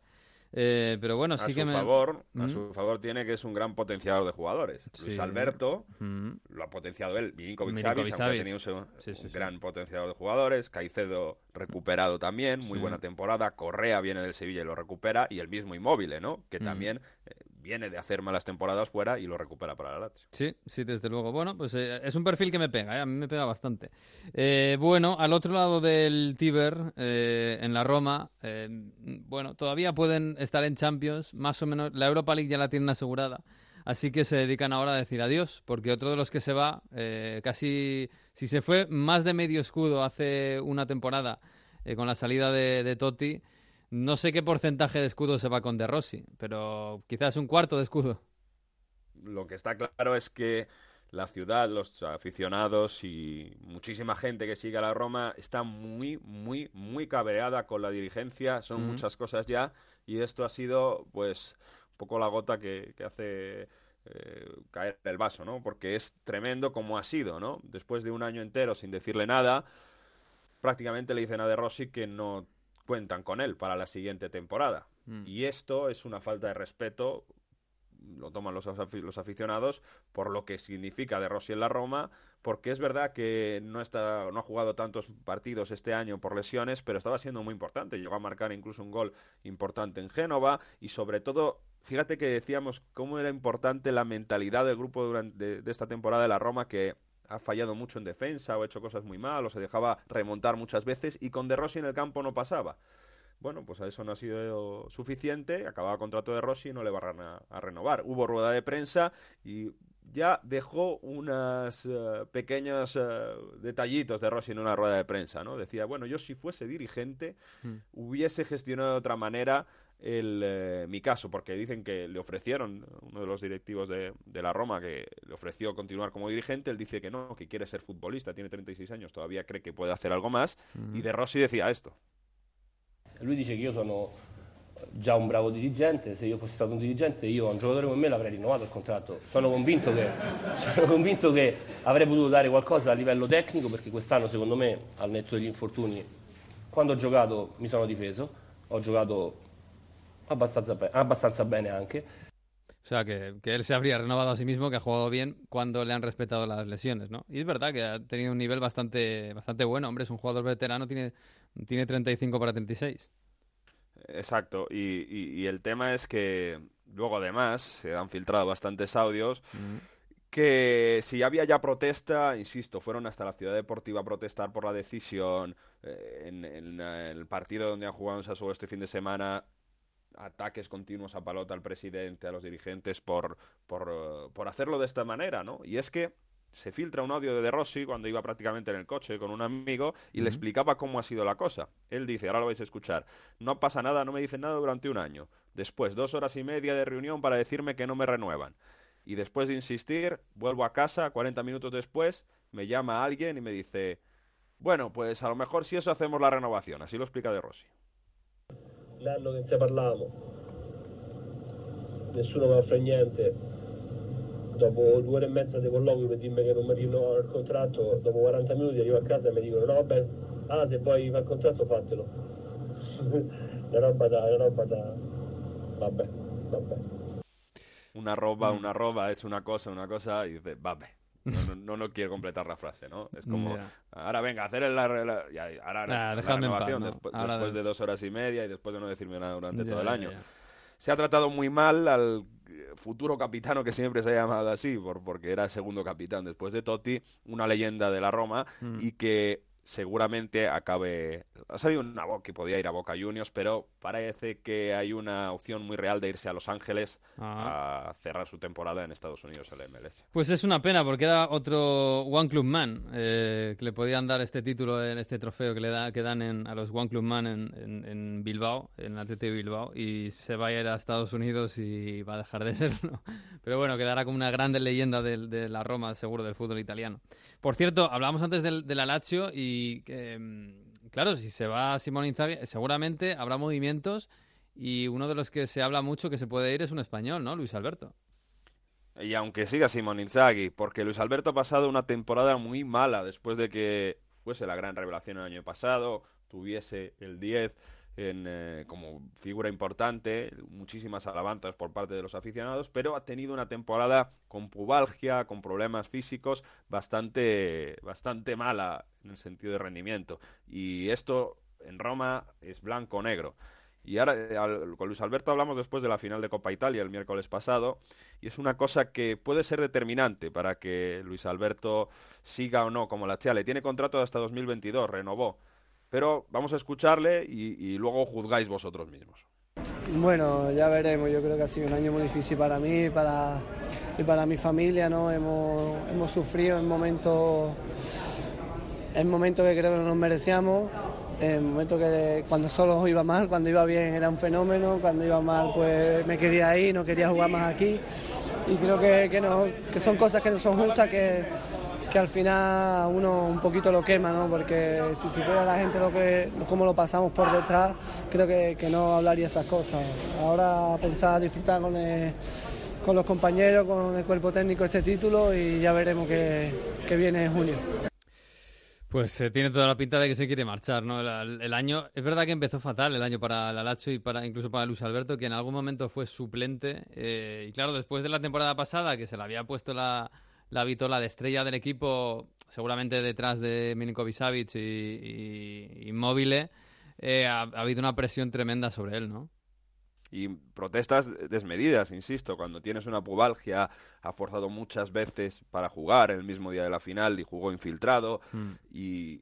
B: Eh, pero bueno,
I: a
B: sí
I: su
B: que me...
I: favor, a
B: ¿Mm?
I: su favor tiene que es un gran potenciador de jugadores. Luis. Alberto
B: Mm.
I: lo ha potenciado él, Milinkovic Savic, ha tenido un,
B: Sí, sí,
I: un gran potenciador de jugadores, Caicedo recuperado también, muy buena temporada, Correa viene del Sevilla y lo recupera, y el mismo Inmóvil, ¿no? Que
B: Mm.
I: también eh, viene de hacer malas temporadas fuera y lo recupera para la Lazio.
B: Sí, sí, desde luego. Bueno, pues eh, es un perfil que me pega, ¿eh? a mí me pega bastante. Eh, bueno, al otro lado del Tíber, eh, en la Roma, bueno, todavía pueden estar en Champions, más o menos. La Europa League ya la tienen asegurada, así que se dedican ahora a decir adiós, porque otro de los que se va, casi, si se fue más de medio escudo hace una temporada con la salida de, de Totti, no sé qué porcentaje de escudo se va con De Rossi, pero quizás un cuarto de escudo.
I: Lo que está claro es que la ciudad, los aficionados y muchísima gente que sigue a la Roma está muy, muy, muy cabreada con la dirigencia. Son muchas cosas ya y esto ha sido, pues, un poco la gota que, que hace eh, caer el vaso, ¿no? Porque es tremendo como ha sido, ¿no? Después de un año entero sin decirle nada, prácticamente le dicen a De Rossi que no cuentan con él para la siguiente temporada.
B: Mm.
I: Y esto es una falta de respeto, lo toman los, los aficionados, por lo que significa De Rossi en la Roma, porque es verdad que no, está, no ha jugado tantos partidos este año por lesiones, pero estaba siendo muy importante. Llegó a marcar incluso un gol importante en Génova y sobre todo, fíjate que decíamos cómo era importante la mentalidad del grupo durante de, de esta temporada de la Roma que ha fallado mucho en defensa o hecho cosas muy mal o se dejaba remontar muchas veces y con De Rossi en el campo no pasaba. Bueno, pues a eso no ha sido suficiente. Acababa contrato de Rossi y no le van a, a renovar. Hubo rueda de prensa y ya dejó unos pequeños eh, detallitos de Rossi en una rueda de prensa, ¿no? Decía, bueno, yo si fuese dirigente hubiese gestionado de otra manera el, eh, mi caso, porque dicen que le ofrecieron, uno de los directivos de, de la Roma, que le ofreció continuar como dirigente, él dice que no, que quiere ser futbolista, tiene 36 años, todavía cree que puede hacer algo más, y De Rossi decía esto.
K: Lui dice che io sono già un bravo dirigente, se io fossi stato un dirigente io a un giocatore come me l'avrei rinnovato il contratto. Sono convinto che, [laughs] sono convinto che avrei potuto dare qualcosa a livello tecnico perché quest'anno secondo me, al netto degli infortuni, quando ho giocato mi sono difeso, ho giocato abbastanza, be- abbastanza bene anche.
B: O sea, que, que él se habría renovado a sí mismo, que ha jugado bien cuando le han respetado las lesiones, ¿no? Y es verdad que ha tenido un nivel bastante, bastante bueno. Hombre, es un jugador veterano, tiene, tiene 35 para 36.
I: Exacto, y, y- y el tema es que luego además se han filtrado bastantes audios que si había ya protesta, insisto, fueron hasta la ciudad deportiva a protestar por la decisión, eh, en, en, el partido donde han jugado en Sassuolo este fin de semana, ataques continuos a palota al presidente, a los dirigentes por, por, eh, por hacerlo de esta manera, ¿no? Y es que se filtra un audio de De Rossi cuando iba prácticamente en el coche con un amigo y le explicaba cómo ha sido la cosa. Él dice, ahora lo vais a escuchar, no pasa nada, no me dicen nada durante un año. Después, dos horas y media de reunión para decirme que no me renuevan. Y después de insistir, vuelvo a casa, 40 minutos después, me llama alguien y me dice, bueno, pues a lo mejor si eso hacemos la renovación. Así lo explica De Rossi.
L: L'anno che ne parlavamo, nessuno mi offre niente. Dopo due ore e mezza di colloquio per dirmi che non mi rinnovano il contratto, dopo 40 minuti arrivo a casa e mi dicono no vabbè, ah se poi fa il contratto fatelo. [laughs] una roba da, una roba da... vabbè, vabbè.
I: Una roba, una roba, es una cosa, una cosa, vabe. No, no, no, no quiere completar la frase, ¿no? Es como, ahora venga, hacer el, la, la- ya, ahora
B: Ah,
I: la renovación después
B: de-
I: dos horas y media y después de no decirme nada durante todo el año. Se ha tratado muy mal al eh, futuro capitano que siempre se ha llamado así, por, porque era segundo capitán después de Totti, una leyenda de la Roma
B: Mm.
I: y que seguramente acabe... Ha salido una voz que podía ir a Boca Juniors, pero parece que hay una opción muy real de irse a Los Ángeles a cerrar su temporada en Estados Unidos, el MLS.
B: Pues es una pena porque era otro One Club Man eh, que le podían dar este título, en este trofeo que le da, que dan en- a los One Club Man en, en- en Bilbao, en el de Bilbao, y se va a ir a Estados Unidos y va a dejar de [laughs] serlo. Pero bueno, quedará como una grande leyenda de, la Roma, seguro, del fútbol italiano. Por cierto, hablábamos antes del, de la Lazio y mm, claro, si se va Simón Inzaghi, seguramente habrá movimientos y uno de los que se habla mucho que se puede ir es un español, ¿no? Luis Alberto.
I: Y aunque siga Simón Inzaghi, porque Luis Alberto ha pasado una temporada muy mala después de que fuese la gran revelación el año pasado, tuviese el 10 en, eh, como figura importante, muchísimas alabanzas por parte de los aficionados, pero ha tenido una temporada con pubalgia, con problemas físicos, bastante, bastante mala en el sentido de rendimiento. Y esto en Roma es blanco-negro. Y ahora eh, con Luis Alberto hablamos después de la final de Copa Italia el miércoles pasado y es una cosa que puede ser determinante para que Luis Alberto siga o no como la Chale. Tiene contrato hasta 2022, renovó. Pero vamos a escucharle y, luego juzgáis vosotros mismos.
M: Bueno, ya veremos. Yo creo que ha sido un año muy difícil para mí para, y para mi familia. ¿no? Hemos, hemos sufrido en momentos, en momentos que creo que no nos merecíamos. En momentos que cuando solo iba mal, cuando iba bien era un fenómeno, cuando iba mal pues me quería ir, no quería jugar más aquí. Y creo que, que, no- que son cosas que no son justas, que, que al final uno un poquito lo quema, ¿no? Porque si supiera la gente lo que, cómo lo pasamos por detrás, creo que, que no hablaría esas cosas. Ahora pensar disfrutar con, con los compañeros, con el cuerpo técnico este título y ya veremos qué, qué viene en junio.
B: Pues eh, tiene toda la pinta de que se quiere marchar, ¿no? El, año, es verdad que empezó fatal el año para la Lazio y para incluso para Luis Alberto, que en algún momento fue suplente. eh, y claro, después de la temporada pasada, que se le había puesto la, la vitola de estrella del equipo, seguramente detrás de Milinkovic Savic y, y Immobile, eh, ha, ha habido una presión tremenda sobre él, ¿no?
I: Y protestas desmedidas, insisto, cuando tienes una pubalgia, ha forzado muchas veces para jugar el mismo día de la final y jugó infiltrado.
B: Mm.
I: Y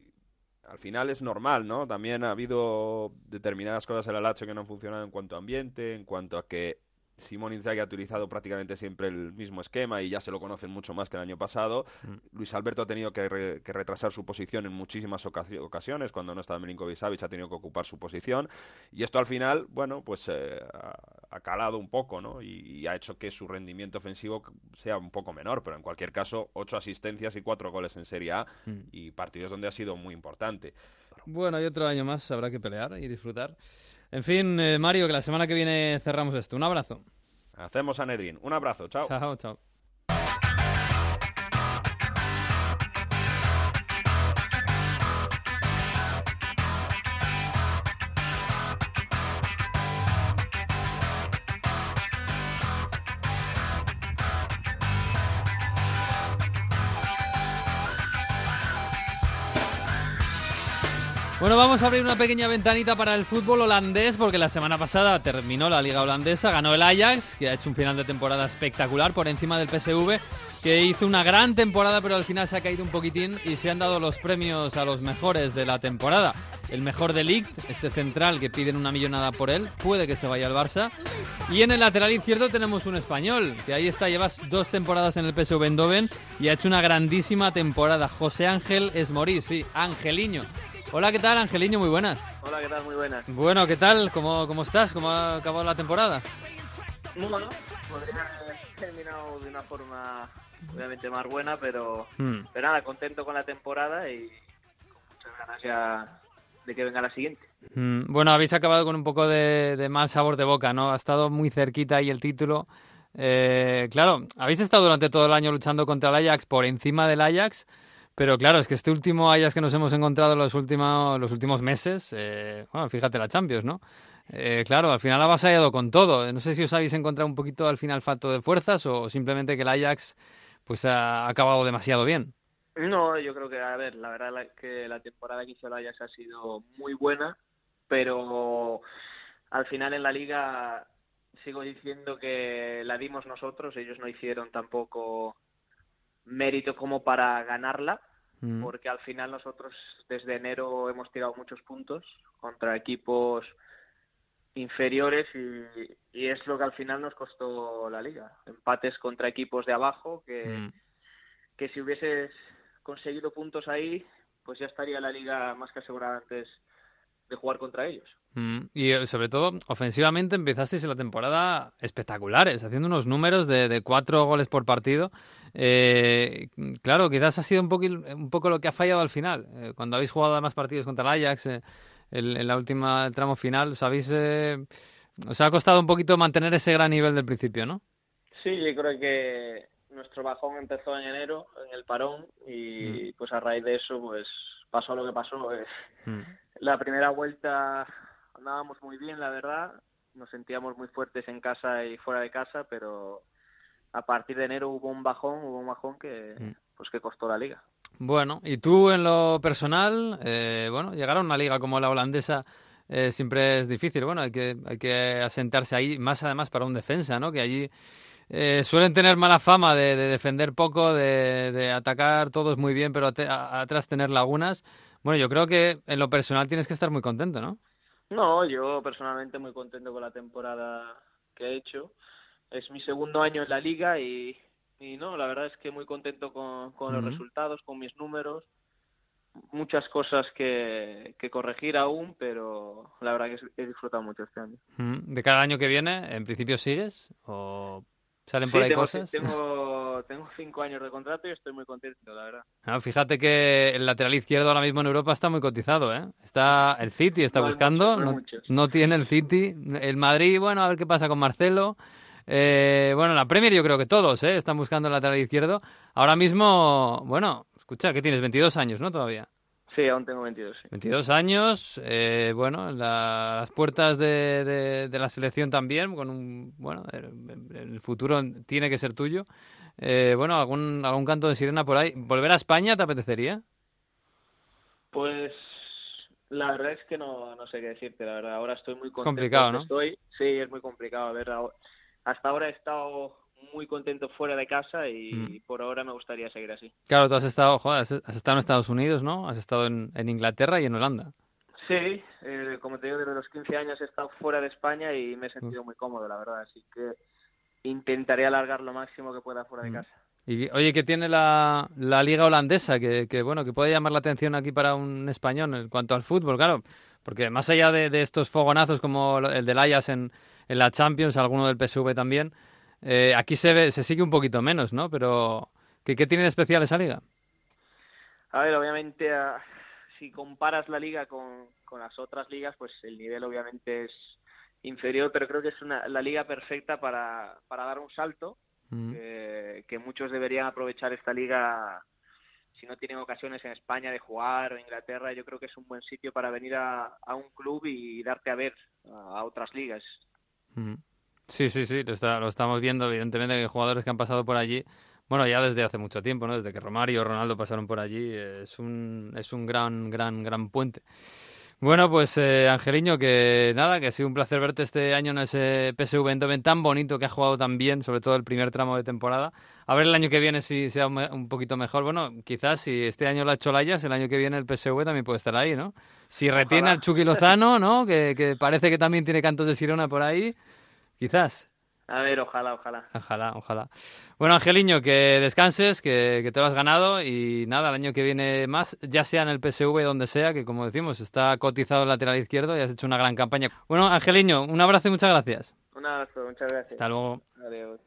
I: al final es normal, ¿no? También ha habido determinadas cosas en la Lazio que no han funcionado en cuanto a ambiente, en cuanto a que Simón Inzaghi ha utilizado prácticamente siempre el mismo esquema y ya se lo conocen mucho más que el año pasado. Luis Alberto ha tenido que, re- que retrasar su posición en muchísimas ocasi- ocasiones. Cuando no estaba Milinkovic Savic ha tenido que ocupar su posición. Y esto al final, bueno, pues eh, ha, ha calado un poco, ¿no? Y, y ha hecho que su rendimiento ofensivo sea un poco menor. Pero en cualquier caso, ocho asistencias y cuatro goles en Serie A
B: Mm.
I: y partidos donde ha sido muy importante.
B: Bueno, y otro año más habrá que pelear y disfrutar. En fin, eh, Mario, que la semana que viene cerramos esto. Un abrazo.
I: Hacemos a Nedrin. Un abrazo, chao.
B: Chao, chao. A abrir una pequeña ventanita para el fútbol holandés porque la semana pasada terminó la liga holandesa, ganó el Ajax, que ha hecho un final de temporada espectacular por encima del PSV, que hizo una gran temporada pero al final se ha caído un poquitín y se han dado los premios a los mejores de la temporada. El mejor de League, este central que piden una millonada por él, puede que se vaya al Barça. Y en el lateral izquierdo tenemos un español, que ahí está, llevas dos temporadas en el PSV Eindhoven y ha hecho una grandísima temporada. José Ángel Esmorís, sí, Angeliño. Hola, ¿qué tal, Angeliño? Muy buenas.
N: Hola, ¿qué tal? Muy buenas.
B: Bueno, ¿qué tal? ¿Cómo, cómo estás? ¿Cómo ha acabado la temporada?
N: Bueno, podría haber terminado de una forma obviamente más buena, pero,
B: Hmm.
N: pero nada, contento con la temporada y con muchas ganas ya de que venga la siguiente.
B: Mm, Bueno, habéis acabado con un poco de, de mal sabor de boca, ¿no? Ha estado muy cerquita ahí el título. Eh, claro, habéis estado durante todo el año luchando contra el Ajax por encima del Ajax, pero claro, es que este último Ajax que nos hemos encontrado en los últimos, los últimos meses, eh, bueno, fíjate la Champions, ¿no? Eh, claro, al final ha avasallado con todo. No sé si os habéis encontrado un poquito al final falto de fuerzas o simplemente que el Ajax pues ha acabado demasiado bien.
N: No, yo creo que, a ver, la verdad la- que la temporada que hizo el Ajax ha sido muy buena, pero al final en la liga sigo diciendo que la dimos nosotros, ellos no hicieron tampoco mérito como para ganarla,
B: Mm.
N: porque al final nosotros desde enero hemos tirado muchos puntos contra equipos inferiores y, y es lo que al final nos costó la liga. Empates contra equipos de abajo que,
B: Mm.
N: que si hubieses conseguido puntos ahí, pues ya estaría la liga más que asegurada antes de jugar contra ellos.
B: Mm, Y eh, sobre todo, ofensivamente empezasteis la temporada espectaculares, haciendo unos números de, de cuatro goles por partido. Eh, claro, quizás ha sido un, poco, un poco lo que ha fallado al final. Eh, cuando habéis jugado además partidos contra el Ajax eh, el- en la última el tramo final, os, habéis, eh, os ha costado un poquito mantener ese gran nivel del principio, ¿no?
N: Sí, yo creo que nuestro bajón empezó en enero, en el parón, y pues a raíz de eso, pues pasó lo que pasó. Eh, La primera vuelta andábamos muy bien, la verdad. Nos sentíamos muy fuertes en casa y fuera de casa, pero a partir de enero hubo un bajón, hubo un bajón que pues que costó la liga.
B: Bueno, y tú en lo personal, eh, bueno, llegar a una liga como la holandesa eh, siempre es difícil. Bueno, hay que, hay que asentarse ahí, más además para un defensa, ¿no? Que allí eh, suelen tener mala fama de, de defender poco, de, de atacar todos muy bien, pero a- atrás tener lagunas. Bueno, yo creo que en lo personal tienes que estar muy contento, ¿no?
N: No, yo personalmente muy contento con la temporada que he hecho. Es mi segundo año en la liga y, y no, la verdad es que muy contento con, con los resultados, con mis números. Muchas cosas que, que corregir aún, pero la verdad que he disfrutado mucho este año.
B: De cada año que viene, ¿en principio sigues? ¿O salen por ahí
N: tengo,
B: cosas? [laughs]
N: Tengo, tengo cinco años de contrato y estoy muy contento, la verdad.
B: Ah, fíjate que el lateral izquierdo ahora mismo en Europa está muy cotizado, ¿eh? Está el City está
N: No
B: buscando,
N: muchos, no hay
B: no,
N: muchos.
B: no tiene el City, el Madrid, bueno, a ver qué pasa con Marcelo. Eh, bueno, la Premier yo creo que todos, ¿eh? Están buscando el lateral izquierdo. Ahora mismo, bueno, escucha, que tienes 22 años, ¿no? Todavía.
N: Sí, aún tengo 22. sí.
B: 22 años, eh, bueno, en la- las puertas de, de- de la selección también, con un, bueno, el, el futuro tiene que ser tuyo. Eh, bueno, algún, algún canto de sirena por ahí. ¿Volver a España te apetecería?
N: Pues la verdad es que no, no sé qué decirte, la verdad. Ahora estoy muy contento.
B: complicado,
N: donde
B: ¿no?
N: Estoy. Sí, es muy complicado. A ver, hasta ahora he estado muy contento fuera de casa y
B: Mm.
N: por ahora me gustaría seguir así.
B: Claro, tú has estado, joder, has estado en Estados Unidos, ¿no? Has estado en, en Inglaterra y en Holanda.
N: Sí, eh, como te digo, desde los 15 años he estado fuera de España y me he sentido muy cómodo, la verdad. Así que intentaré alargar lo máximo que pueda fuera de
B: Mm.
N: casa.
B: Y oye, ¿qué tiene la, la liga holandesa? Que, que, bueno, que puede llamar la atención aquí para un español en cuanto al fútbol, claro. Porque más allá de, de estos fogonazos como el del Ajax en, en la Champions, alguno del PSV también, eh, aquí se ve, se sigue un poquito menos, ¿no? Pero, ¿qué, qué tiene de especial esa liga?
N: A ver, obviamente, ah, si comparas la liga con, con las otras ligas, pues el nivel obviamente es inferior, pero creo que es una, la liga perfecta para, para dar un salto,
B: Mm.
N: que, que muchos deberían aprovechar esta liga si no tienen ocasiones en España de jugar o Inglaterra, yo creo que es un buen sitio para venir a, a un club y darte a ver a, a otras ligas.
B: Mm. Sí, sí, sí, lo, está- lo estamos viendo, evidentemente, que jugadores que han pasado por allí, bueno, ya desde hace mucho tiempo, ¿no? Desde que Romario y Ronaldo pasaron por allí, es un, es un gran, gran, gran puente. Bueno, pues eh, Angeliño, que nada, que ha sido un placer verte este año en ese PSV Eindhoven tan bonito que ha jugado tan bien, sobre todo el primer tramo de temporada. A ver el año que viene si sea un, poquito mejor. Bueno, quizás si este año lo ha hecho Layas, el año que viene el PSV también puede estar ahí, ¿no? Si retiene al Chucky Lozano, ¿no? Que, que parece que también tiene cantos de sirona por ahí, quizás.
N: A ver, ojalá, ojalá.
B: Ojalá, ojalá. Bueno, Angeliño, que descanses, que, que te lo has ganado y nada, el año que viene más, ya sea en el PSV, donde sea, que como decimos, está cotizado el lateral izquierdo y has hecho una gran campaña. Bueno, Angeliño, un abrazo y muchas gracias.
N: Un abrazo, muchas gracias.
B: Hasta luego.
N: Adiós.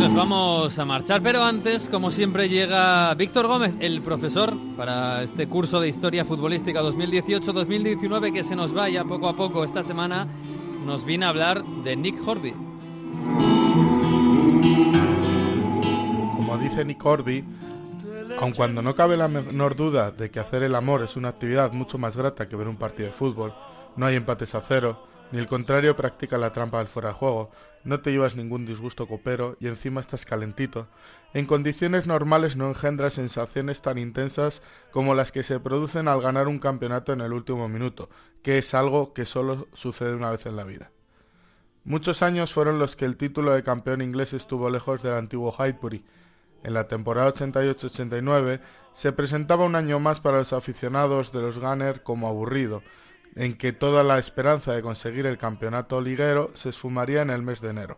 B: Nos vamos a marchar, pero antes, como siempre, llega Víctor Gómez, el profesor, para este curso de Historia Futbolística 2018-2019 que se nos vaya poco a poco esta semana. Nos viene a hablar de Nick Horby.
O: Como dice Nick Horby, aun cuando no cabe la menor duda de que hacer el amor es una actividad mucho más grata que ver un partido de fútbol, no hay empates a cero, ni el contrario practica la trampa del fuera de juego, no te llevas ningún disgusto copero y encima estás calentito. En condiciones normales no engendra sensaciones tan intensas como las que se producen al ganar un campeonato en el último minuto, que es algo que solo sucede una vez en la vida. Muchos años fueron los que el título de campeón inglés estuvo lejos del antiguo Highbury. En la temporada 88-89 se presentaba un año más para los aficionados de los Gunners como aburrido, en que toda la esperanza de conseguir el campeonato liguero se esfumaría en el mes de enero.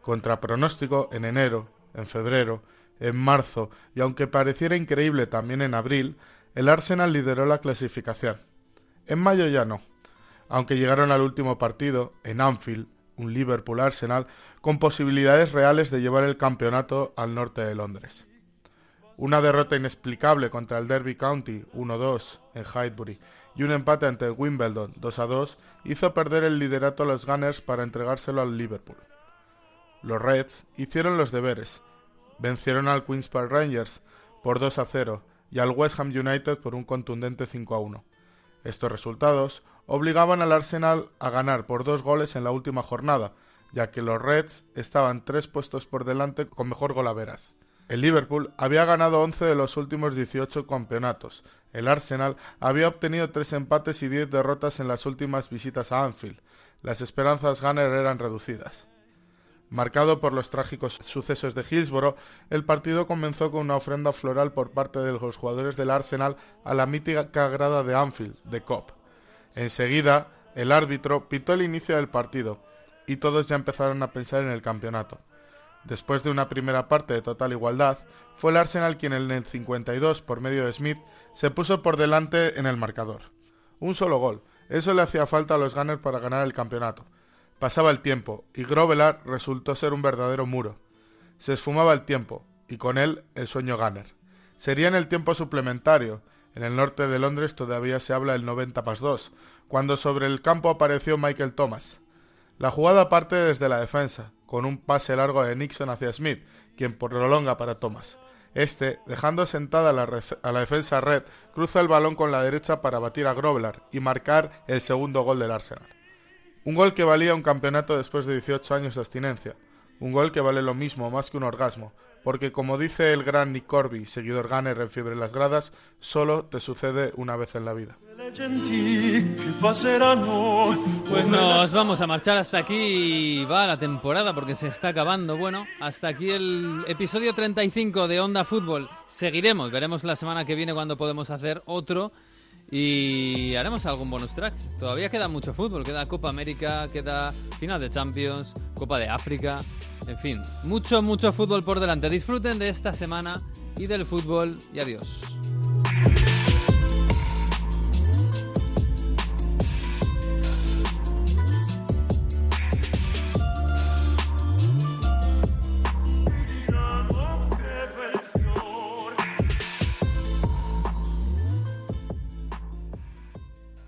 O: Contra pronóstico, en enero, en febrero, en marzo y aunque pareciera increíble también en abril, el Arsenal lideró la clasificación. En mayo ya no, aunque llegaron al último partido, en Anfield, un Liverpool-Arsenal, con posibilidades reales de llevar el campeonato al norte de Londres. Una derrota inexplicable contra el Derby County 1-2 en Highbury y un empate ante Wimbledon 2 a 2 hizo perder el liderato a los Gunners para entregárselo al Liverpool. Los Reds hicieron los deberes, vencieron al Queens Park Rangers por 2 a 0 y al West Ham United por un contundente 5 a 1. Estos resultados obligaban al Arsenal a ganar por dos goles en la última jornada, ya que los Reds estaban tres puestos por delante con mejor golaveras. El Liverpool había ganado 11 de los últimos 18 campeonatos. El Arsenal había obtenido 3 empates y 10 derrotas en las últimas visitas a Anfield. Las esperanzas Gunner eran reducidas. Marcado por los trágicos sucesos de Hillsborough, el partido comenzó con una ofrenda floral por parte de los jugadores del Arsenal a la mítica grada de Anfield, de Cop. Enseguida, el árbitro pitó el inicio del partido, y todos ya empezaron a pensar en el campeonato. Después de una primera parte de total igualdad, fue el Arsenal quien en el 52, por medio de Smith, se puso por delante en el marcador. Un solo gol, eso le hacía falta a los Gunners para ganar el campeonato. Pasaba el tiempo, y Grovelar resultó ser un verdadero muro. Se esfumaba el tiempo, y con él el sueño Gunner. Sería en el tiempo suplementario, en el norte de Londres todavía se habla del 90 más 2, cuando sobre el campo apareció Michael Thomas. La jugada parte desde la defensa, con un pase largo de Nixon hacia Smith, quien prolonga para Thomas. Este, dejando sentada a la, a la, defensa red, cruza el balón con la derecha para batir a Grovelar y marcar el segundo gol del Arsenal. Un gol que valía un campeonato después de 18 años de abstinencia. Un gol que vale lo mismo más que un orgasmo, porque como dice el gran Nick Corby, seguidor Gunner en Fiebre en las Gradas, solo te sucede una vez en la vida.
B: Pues nos vamos a marchar hasta aquí va la temporada porque se está acabando. Bueno, hasta aquí el episodio 35 de Onda Fútbol. Seguiremos, veremos la semana que viene cuando podemos hacer otro y haremos algún bonus track. Todavía queda mucho fútbol, queda Copa América, queda final de Champions, Copa de África, en fin, mucho, mucho fútbol por delante. Disfruten de esta semana y del fútbol y adiós.